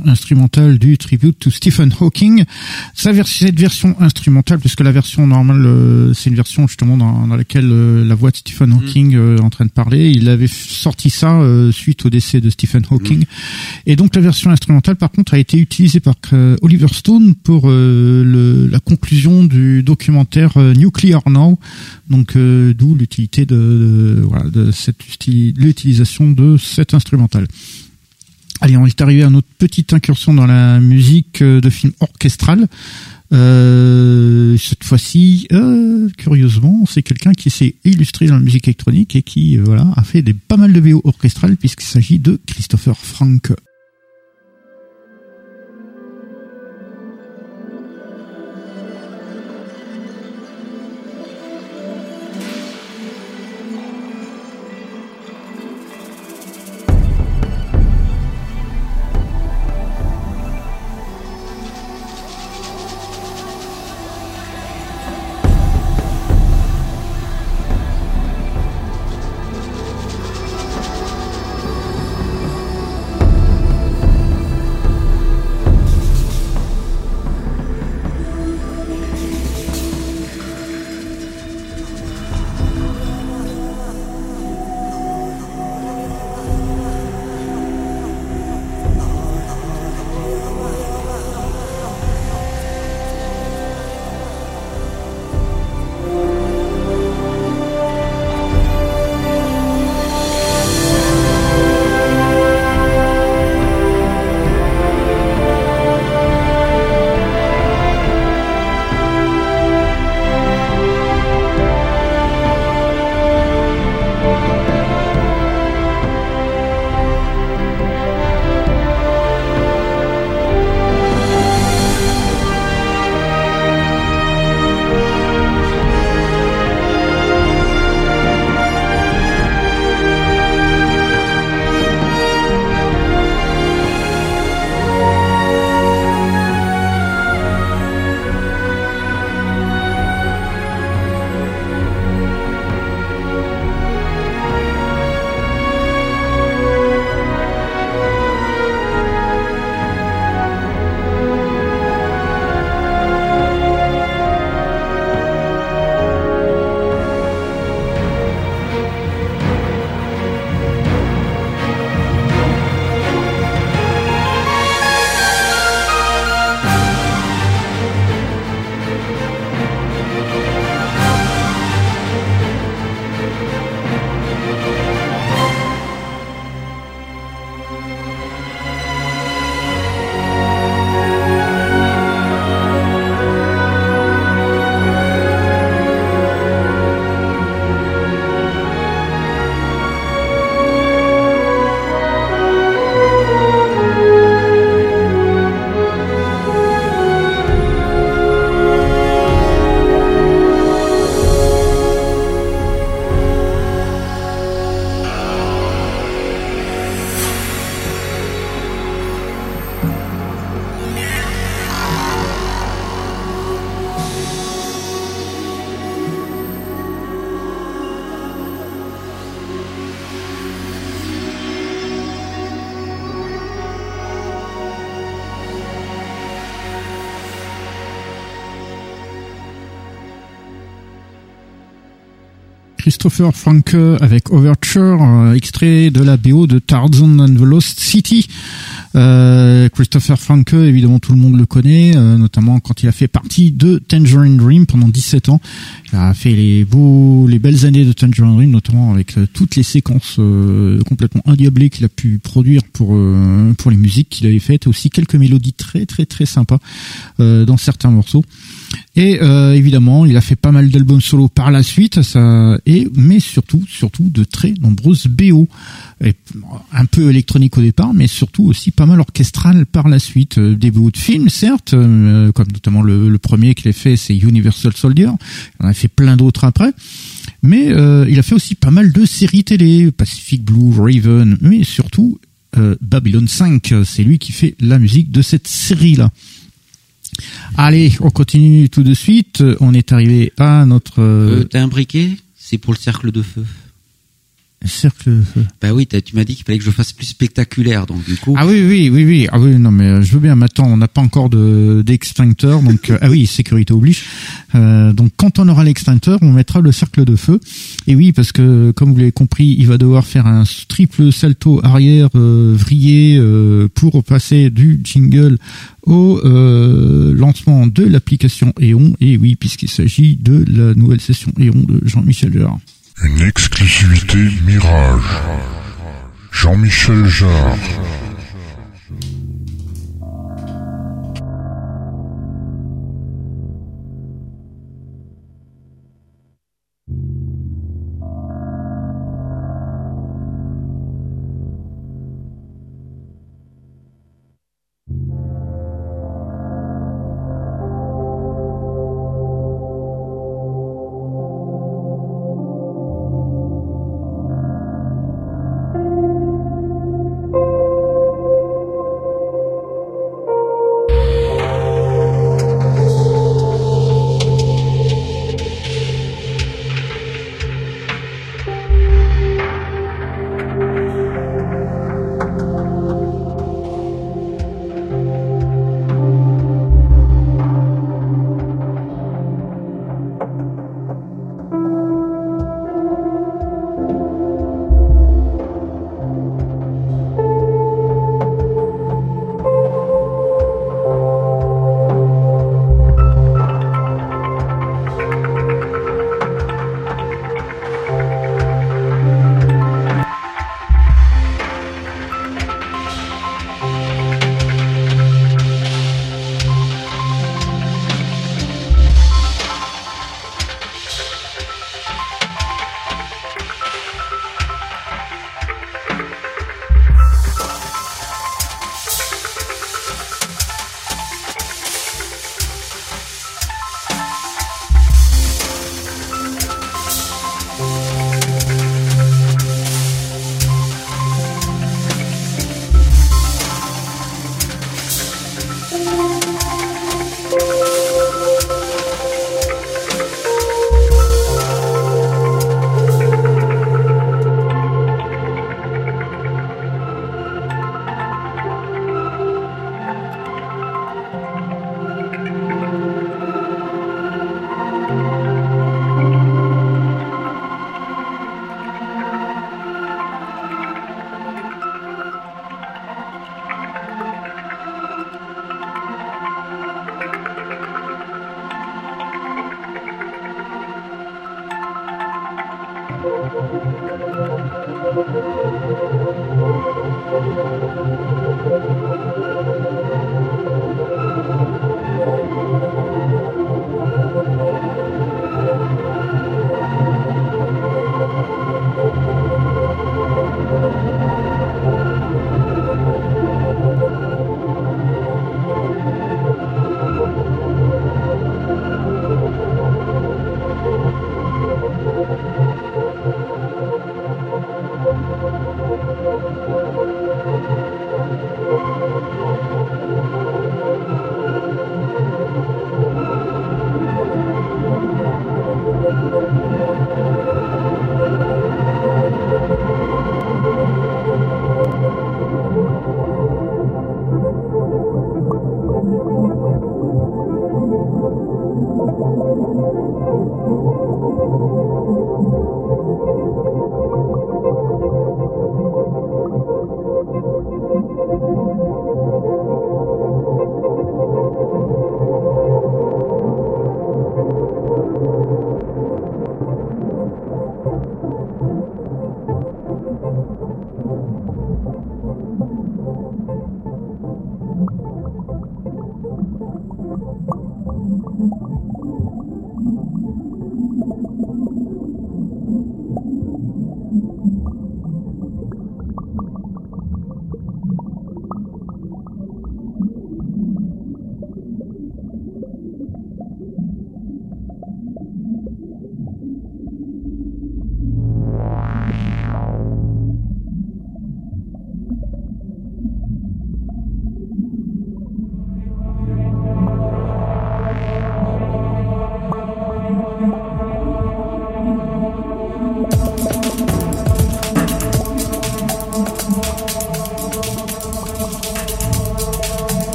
Version instrumentale du tribute to Stephen Hawking. Sa cette version instrumentale, puisque la version normale, euh, c'est une version justement dans, laquelle euh, la voix de Stephen Hawking mm. est en train de parler. Il avait sorti ça suite au décès de Stephen Hawking. Mm. Et donc la version instrumentale, par contre, a été utilisée par Oliver Stone pour le, la conclusion du documentaire Nuclear Now. Donc d'où l'utilité de, de, voilà, de cette l'utilisation de cet instrumental. Allez, on est arrivé à notre petite incursion dans la musique euh, de film orchestral. Euh, cette fois-ci, euh, curieusement, c'est quelqu'un qui s'est illustré dans la musique électronique et qui voilà a fait des pas mal de VO orchestrales puisqu'il s'agit de Christopher Frank. Christopher Franke avec Overture, euh, extrait de la BO de Tarzan and the Lost City. Euh, Christopher Franke, évidemment tout le monde le connaît, euh, notamment quand il a fait partie de Tangerine Dream pendant 17 ans. Il a fait les beaux, les belles années de Tangerine Dream, notamment avec toutes les séquences complètement indiablées qu'il a pu produire pour pour les musiques qu'il avait faites, et aussi quelques mélodies très très très sympas dans certains morceaux. Et euh, évidemment, il a fait pas mal d'albums solo par la suite, ça, et mais surtout, surtout de très nombreuses BO, un peu électronique au départ, mais surtout aussi pas mal orchestral par la suite. Euh, des BO de films, certes, euh, comme notamment le, premier qu'il a fait, c'est Universal Soldier. Il en a fait plein d'autres après. Mais il a fait aussi pas mal de séries télé, Pacific Blue, Raven, mais surtout Babylon 5. C'est lui qui fait la musique de cette série-là. Allez, on continue tout de suite. On est arrivé à notre. Euh, T'as un briquet C'est pour le cercle de feu. Cercle de feu. Bah oui, tu m'as dit qu'il fallait que je fasse plus spectaculaire, donc du coup. Ah oui, oui, oui, oui. Ah oui, non, mais euh, je veux bien. Attends, on n'a pas encore de d'extincteur, donc euh, ah oui, sécurité oblige. Euh, donc quand on aura l'extincteur, on mettra le cercle de feu. Et oui, parce que comme vous l'avez compris, il va devoir faire un triple salto arrière euh, vrillé euh, pour passer du jingle au lancement de l'application EON. Et oui, puisqu'il s'agit de la nouvelle session EON de Jean-Michel Jarre. Une exclusivité Mirage. Jean-Michel Jarre.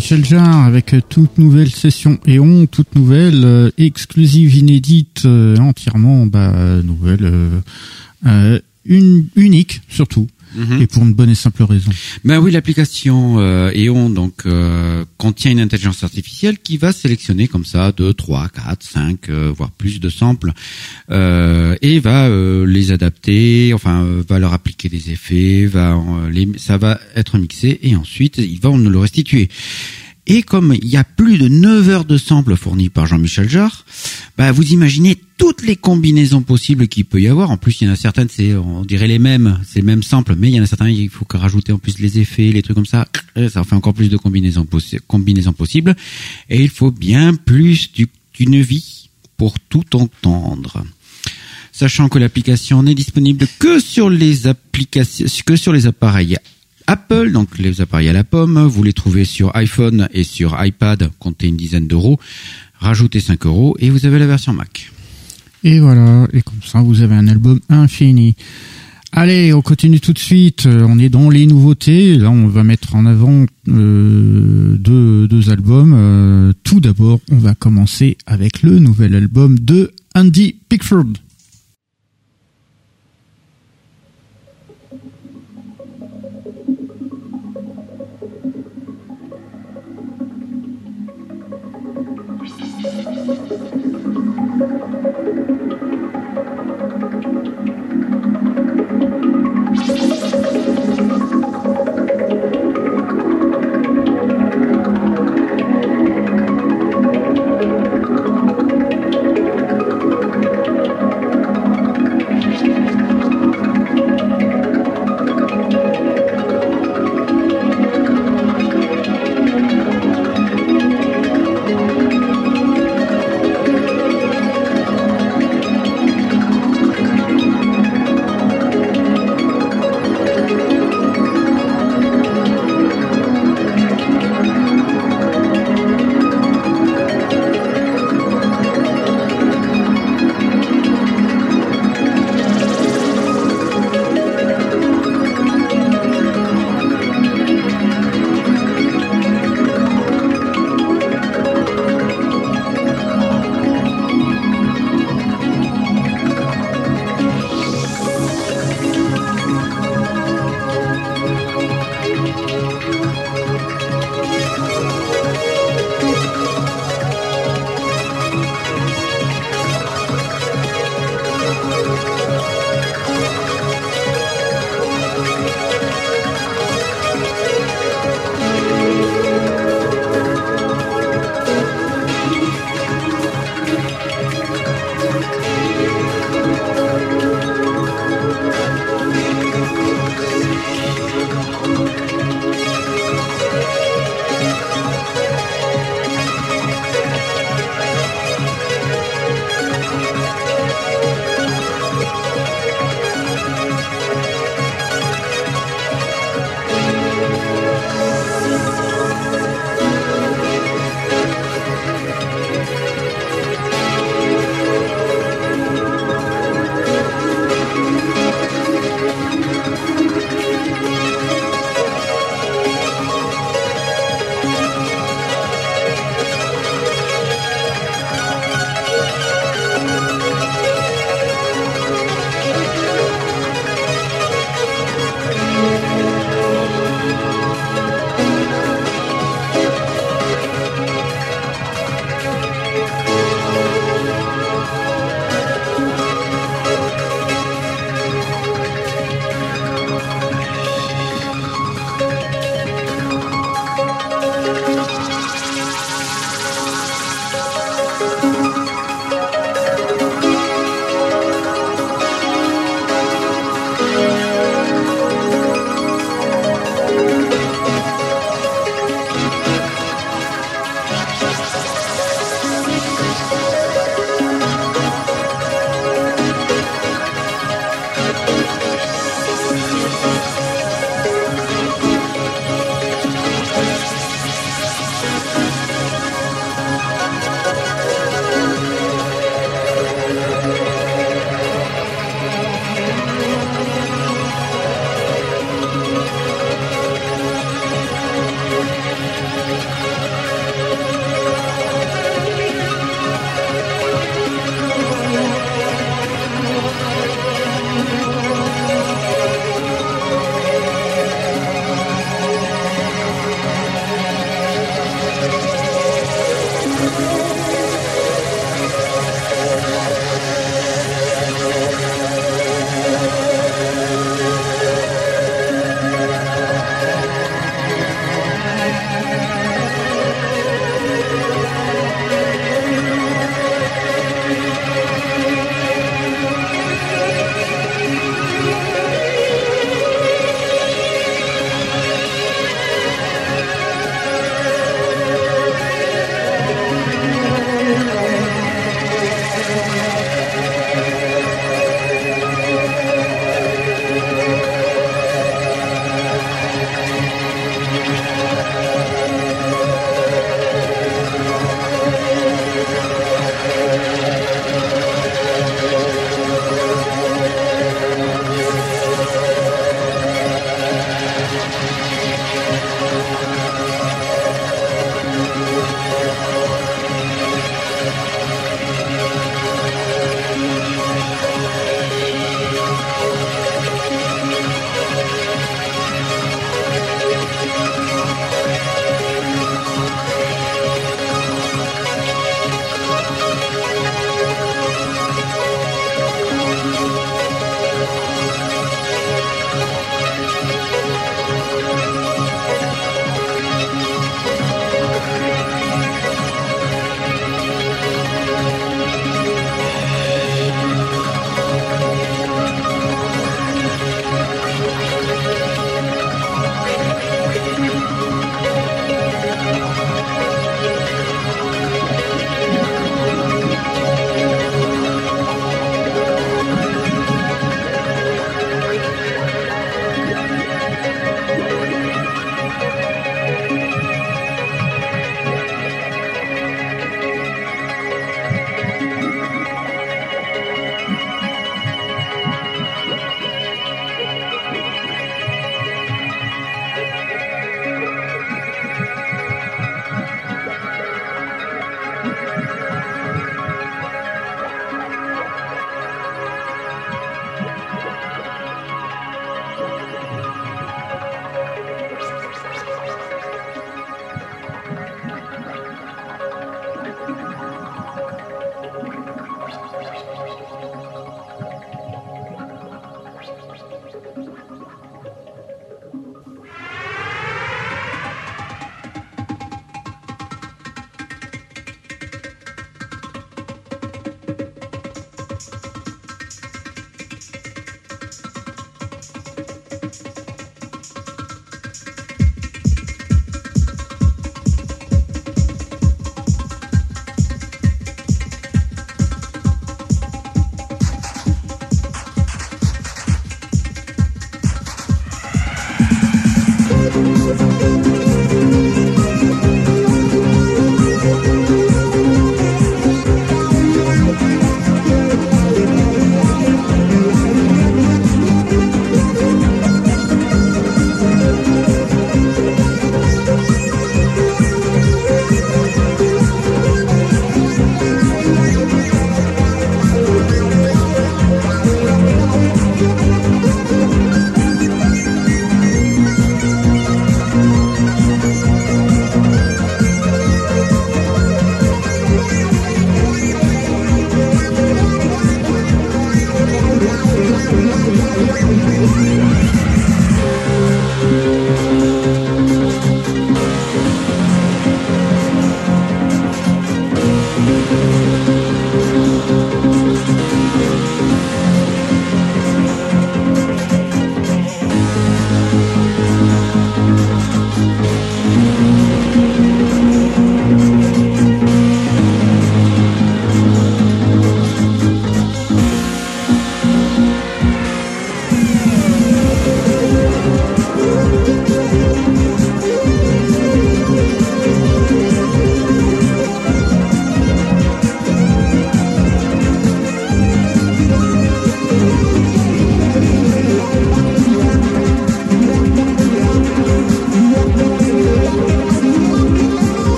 Jean-Michel Jarre avec toute nouvelle session Eon, toute nouvelle, euh, exclusive, inédite, euh, entièrement bah, nouvelle, euh, une, unique surtout. Mhm. Et pour une bonne et simple raison. Ben oui, l'application euh, EON donc euh, contient une intelligence artificielle qui va sélectionner comme ça 2, 3, 4, 5, voire plus de samples euh, et va euh, les adapter, enfin euh, va leur appliquer des effets, va les, ça va être mixé et ensuite il va nous le restituer. Et comme il y a plus de 9 heures de samples fournis par Jean-Michel Jarre, bah vous imaginez toutes les combinaisons possibles qu'il peut y avoir. En plus, il y en a certaines, c'est on dirait les mêmes, c'est le même sample, mais il y en a certains, il faut rajouter en plus les effets, les trucs comme ça. Ça fait encore plus de combinaisons, combinaisons possibles. Et il faut bien plus d'une vie pour tout entendre. Sachant que l'application n'est disponible que sur les applications, que sur les appareils Apple, donc les appareils à la pomme, vous les trouvez sur iPhone et sur iPad, comptez une dizaine d'euros, rajoutez 5 euros et vous avez la version Mac. Et voilà, et comme ça vous avez un album infini. Allez, on continue tout de suite. On est dans les nouveautés. Là, on va mettre en avant euh, deux, albums. Euh, tout d'abord, on va commencer avec le nouvel album de Andy Pickford.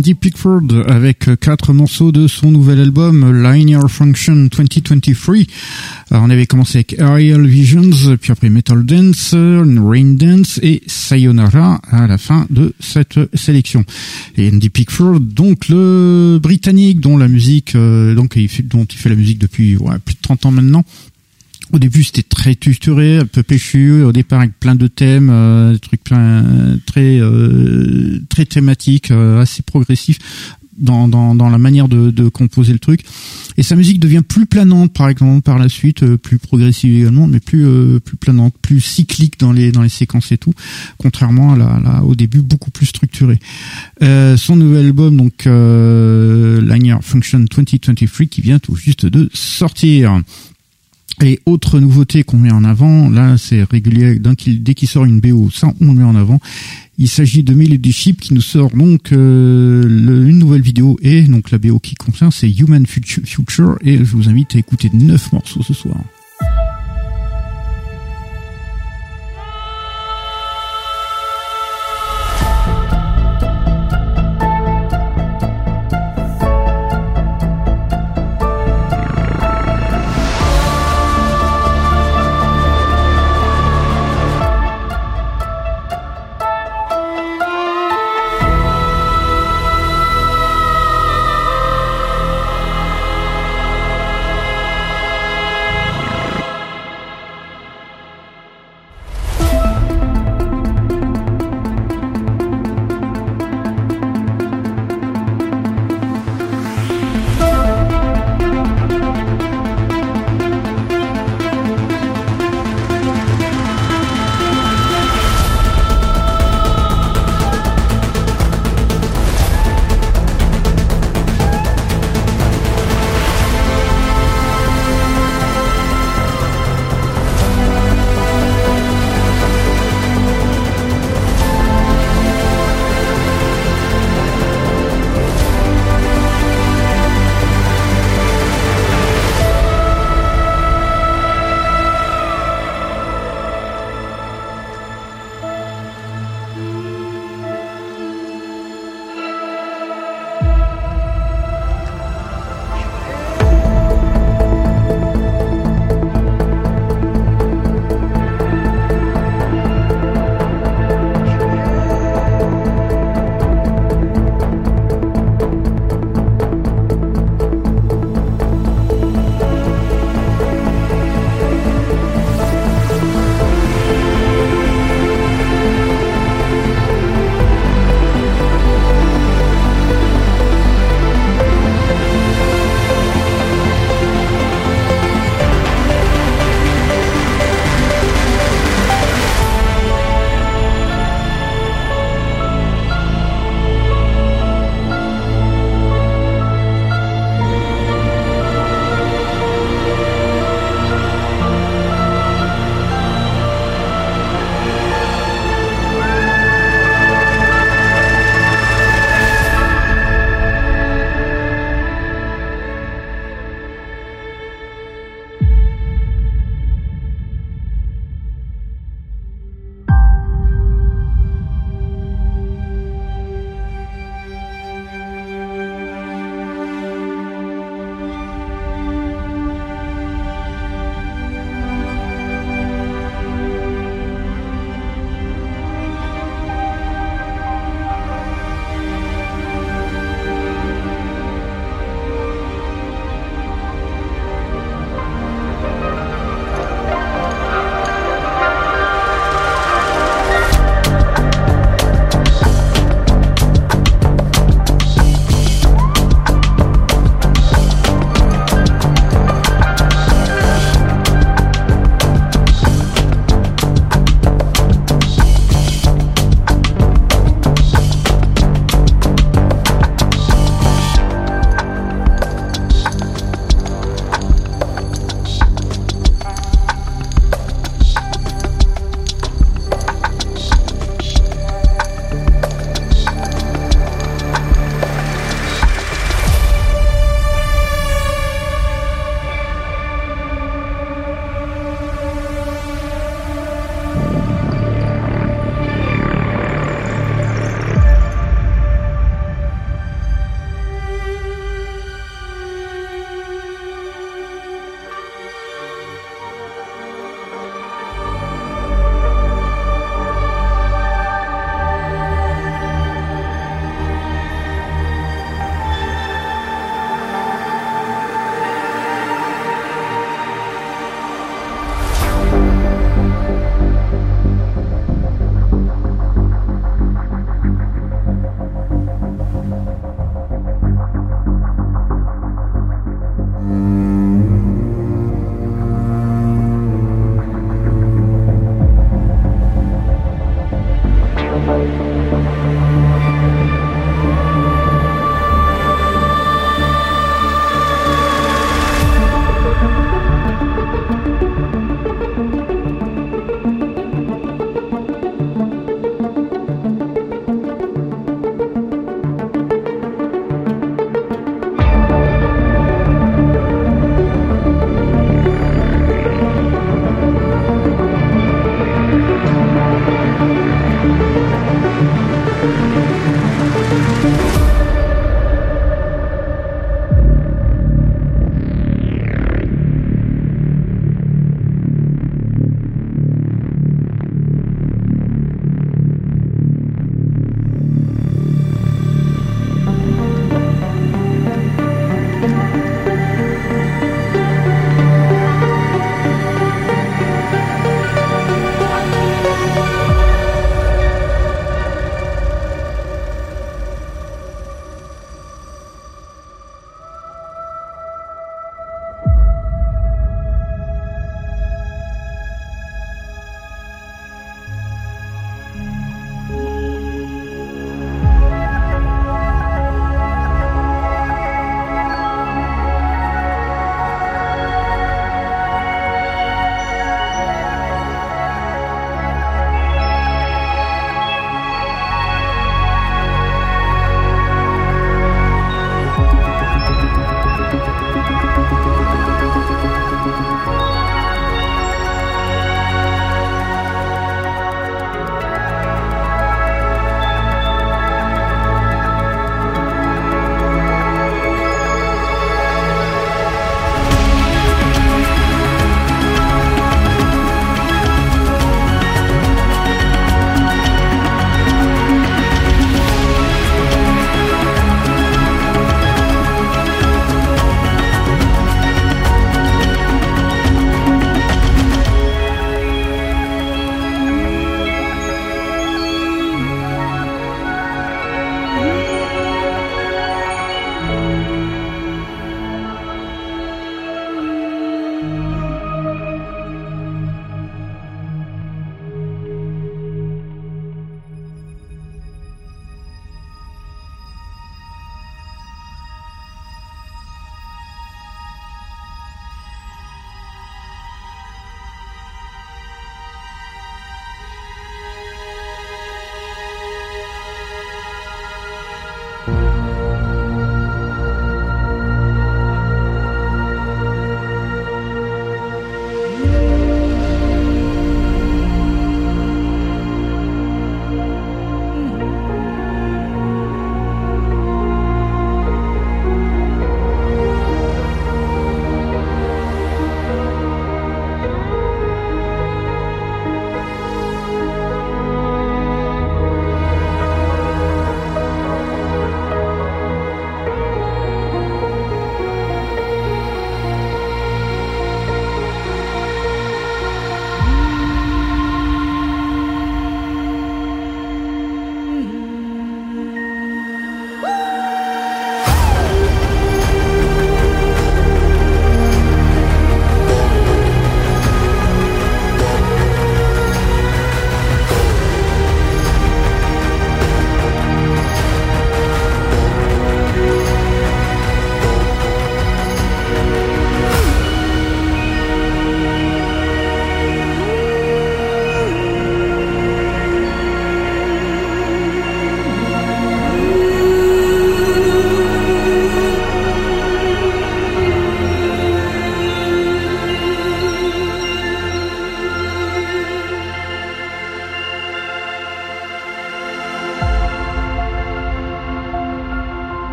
Andy Pickford avec quatre morceaux de son nouvel album Linear Function 2023. Alors, on avait commencé avec Aerial Visions, puis après Metal Dance, Rain Dance et Sayonara à la fin de cette sélection. Et Andy Pickford, donc le britannique dont la musique, euh, donc dont il fait la musique depuis plus de 30 ans maintenant, au début, c'était très tuturé, un peu péchu. Au départ, avec plein de thèmes, euh, des trucs plein, très euh, très thématiques, euh, assez progressifs dans, dans, dans la manière de, de, composer le truc. Et sa musique devient plus planante, par exemple, par la suite, euh, plus progressive également, mais plus plus planante, plus cyclique dans les dans les séquences et tout, contrairement à la, au début beaucoup plus structuré. son nouvel album, donc Linear Function 2023, qui vient tout juste de sortir. Et autre nouveauté qu'on met en avant, là c'est régulier, dès qu'il sort une BO, ça on le met en avant. Il s'agit de Melody Ship qui nous sort donc euh, une nouvelle vidéo et donc la BO qui concerne c'est Human Future et je vous invite à écouter neuf morceaux ce soir.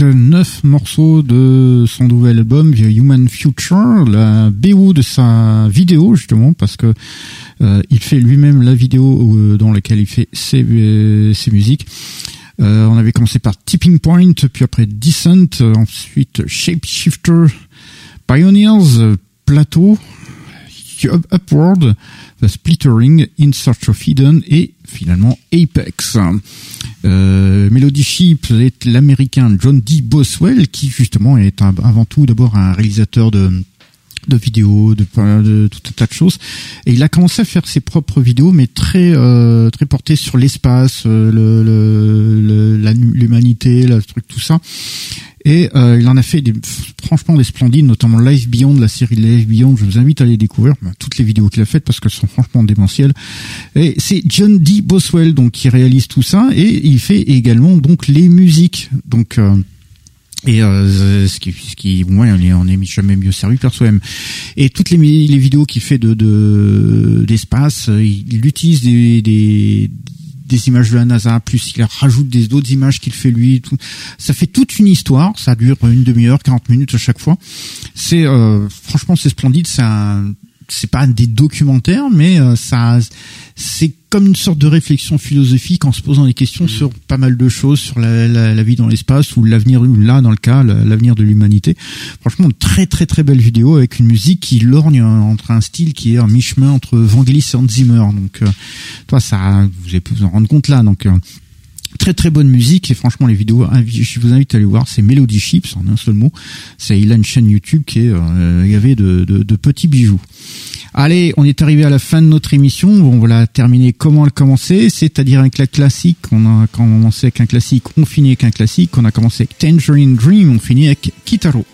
Avec neuf morceaux de son nouvel album The Human Future, la BO de sa vidéo justement parce que euh, il fait lui-même la vidéo euh, dans laquelle il fait ses, euh, ses musiques. on avait commencé par Tipping Point, puis après Descent, ensuite Shapeshifter, Pioneers, Plateau, Upward, The Splittering, In Search of Eden et finalement Apex. Euh, Melody Sheep est l'américain John D. Boswell qui justement est avant tout d'abord un réalisateur de vidéos, de, tout un tas de choses. Et il a commencé à faire ses propres vidéos, mais très euh, très portées sur l'espace, euh, l'humanité, le, truc, tout ça. Et euh, il en a fait des, franchement des splendides, notamment Live Beyond, la série Live Beyond. Je vous invite à aller découvrir bah, toutes les vidéos qu'il a faites parce qu'elles sont franchement démentielles. Et c'est John D. Boswell donc qui réalise tout ça et il fait également donc les musiques. Donc euh, et euh, ce qui, ce qui, moi, on est, on est jamais mieux servi par soi-même. Et toutes les, les vidéos qu'il fait de d'espace, il, utilise des, des, des images de la NASA, plus il rajoute des d'autres images qu'il fait lui. Tout. Ça fait toute une histoire. Ça dure une demi-heure, 40 minutes à chaque fois. C'est euh, franchement c'est splendide. C'est un c'est pas des documentaires, mais euh, ça, c'est comme une sorte de réflexion philosophique en se posant des questions mmh. sur pas mal de choses, sur la, la, la vie dans l'espace ou l'avenir, là dans le cas, l'avenir de l'humanité. Franchement, très très très belle vidéo avec une musique qui lorgne entre un style qui est un mi-chemin entre Vangelis et Hans Zimmer. Donc, euh, toi, ça, vous avez pu vous en rendre compte là. Donc, euh, très très bonne musique et franchement les vidéos je vous invite à aller voir c'est Melody Chips en un seul mot c'est il a une chaîne YouTube qui est euh, il y avait de, de, de, petits bijoux allez on est arrivé à la fin de notre émission. On va la terminer comment elle commençait c'est-à-dire avec la classique. On a commencé avec un classique on finit avec un classique. On a commencé avec Tangerine Dream on finit avec Kitaro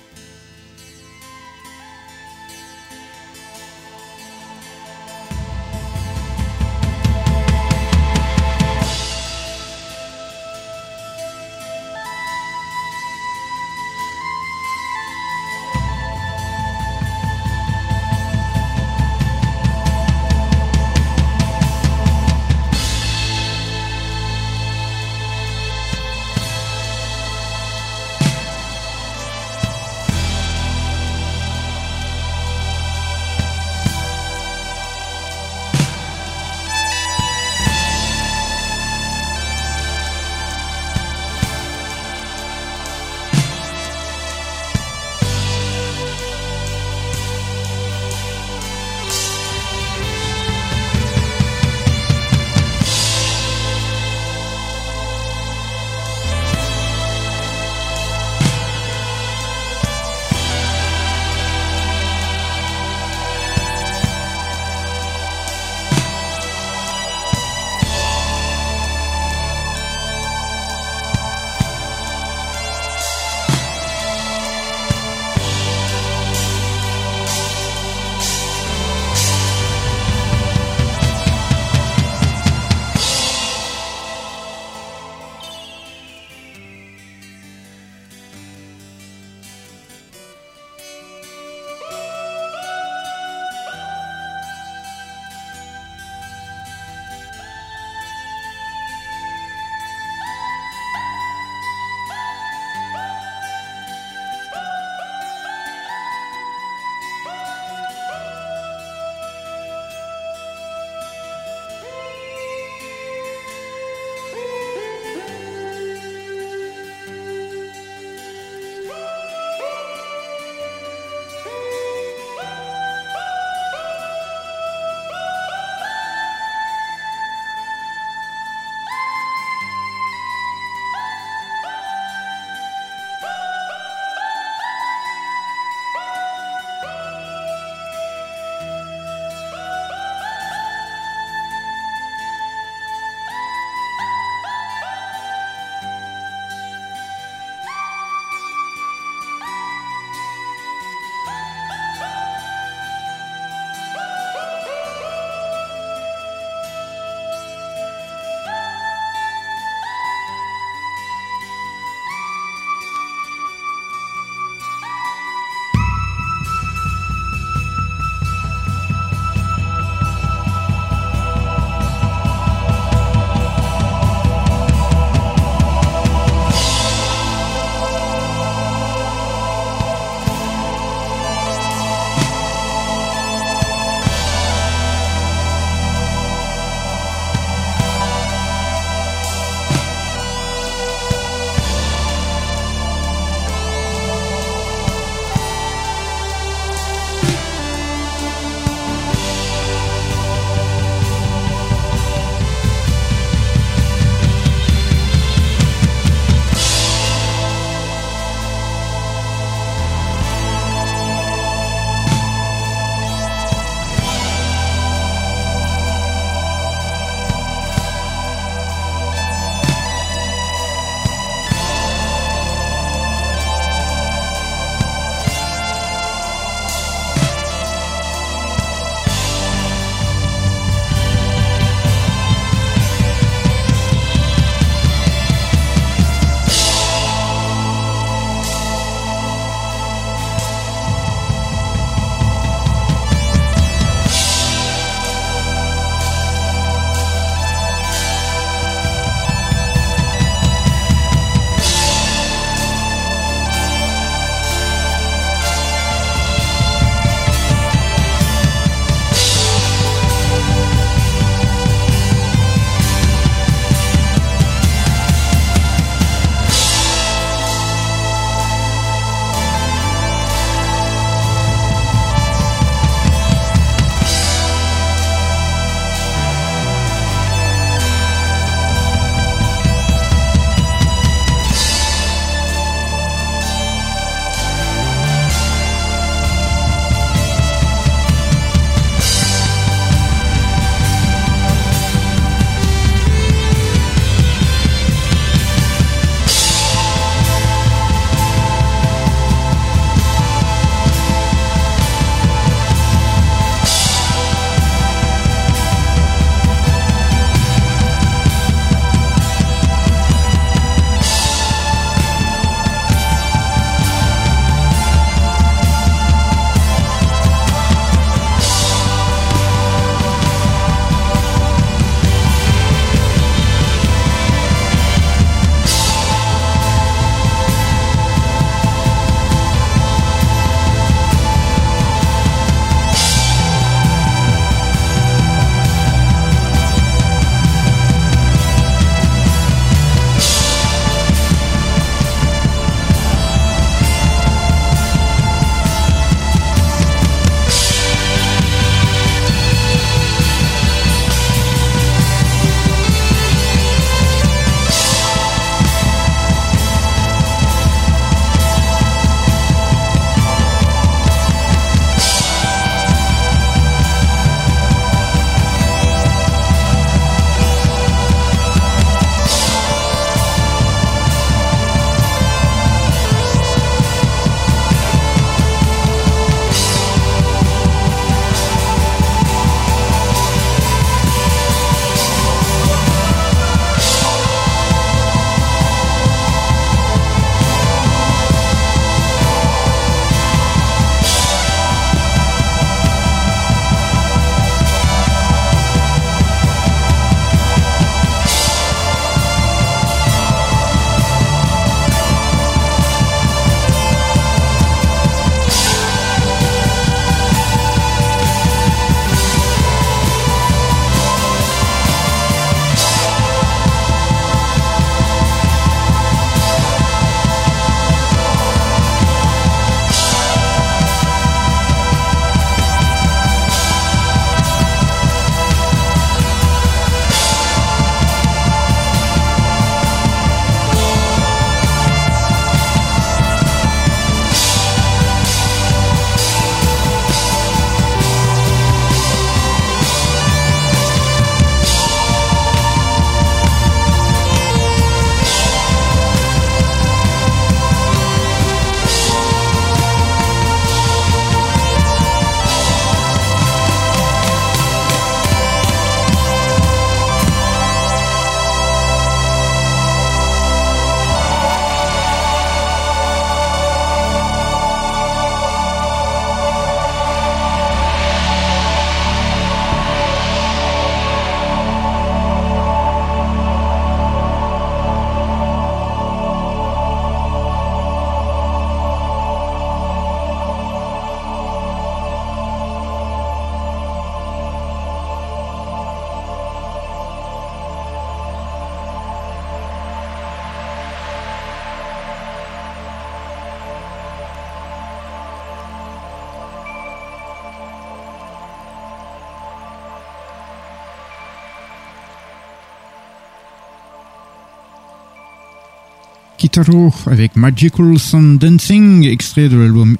Kitaro avec Magical Sun Dancing, extrait de l'album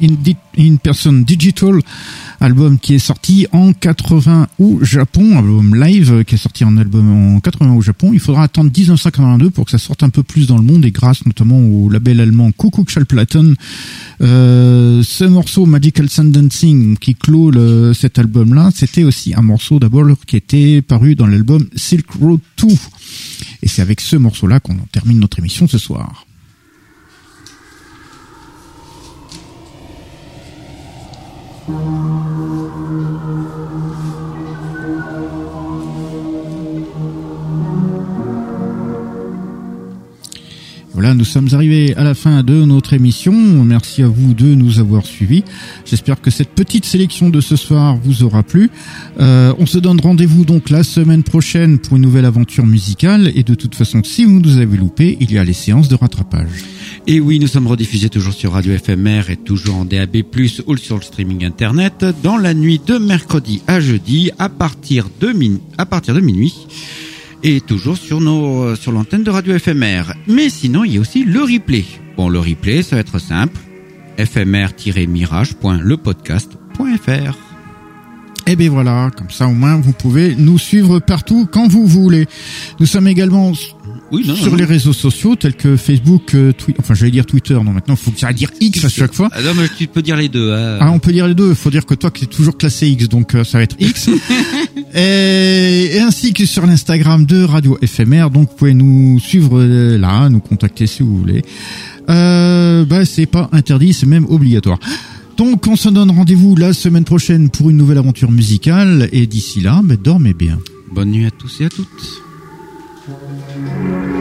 In, Person Digital, album qui est sorti en 80 au Japon, album live qui est sorti en album en 80 au Japon. Il faudra attendre 1982 pour que ça sorte un peu plus dans le monde et grâce notamment au label allemand Kuckuck Schallplatten, euh, ce morceau Magical Sun Dancing qui clôt cet album-là, c'était aussi un morceau d'abord qui était paru dans l'album Silk Road 2. Et c'est avec ce morceau-là qu'on termine notre émission ce soir. Voilà, nous sommes arrivés à la fin de notre émission. Merci à vous de nous avoir suivis. J'espère que cette petite sélection de ce soir vous aura plu. Euh, on se donne rendez-vous donc la semaine prochaine pour une nouvelle aventure musicale. Et de toute façon, si vous nous avez loupé, il y a les séances de rattrapage. Et oui, nous sommes rediffusés toujours sur Radio FMR et toujours en DAB+, ou sur le streaming internet, dans la nuit de mercredi à jeudi, à partir de, min à partir de minuit et toujours sur nos euh, sur l'antenne de Radio FMR. Mais sinon, il y a aussi le replay. Bon, le replay, ça va être simple. fmr-mirage.lepodcast.fr. Et eh bien voilà, comme ça au moins vous pouvez nous suivre partout quand vous voulez. Nous sommes également sur les réseaux sociaux tels que Facebook, euh, Twitter, enfin j'allais dire Twitter, non maintenant il faut que ça dire X à chaque fois. Ah non mais tu peux dire les deux. Hein. Ah on peut dire les deux, il faut dire que toi qui es toujours classé X donc euh, ça va être X. et, ainsi que sur l'Instagram de Radio FMR, donc vous pouvez nous suivre euh, là, nous contacter si vous voulez. Euh, bah c'est pas interdit, c'est même obligatoire. Donc on se donne rendez-vous la semaine prochaine pour une nouvelle aventure musicale et d'ici là, bah, dormez bien. Bonne nuit à tous et à toutes. Éphémère en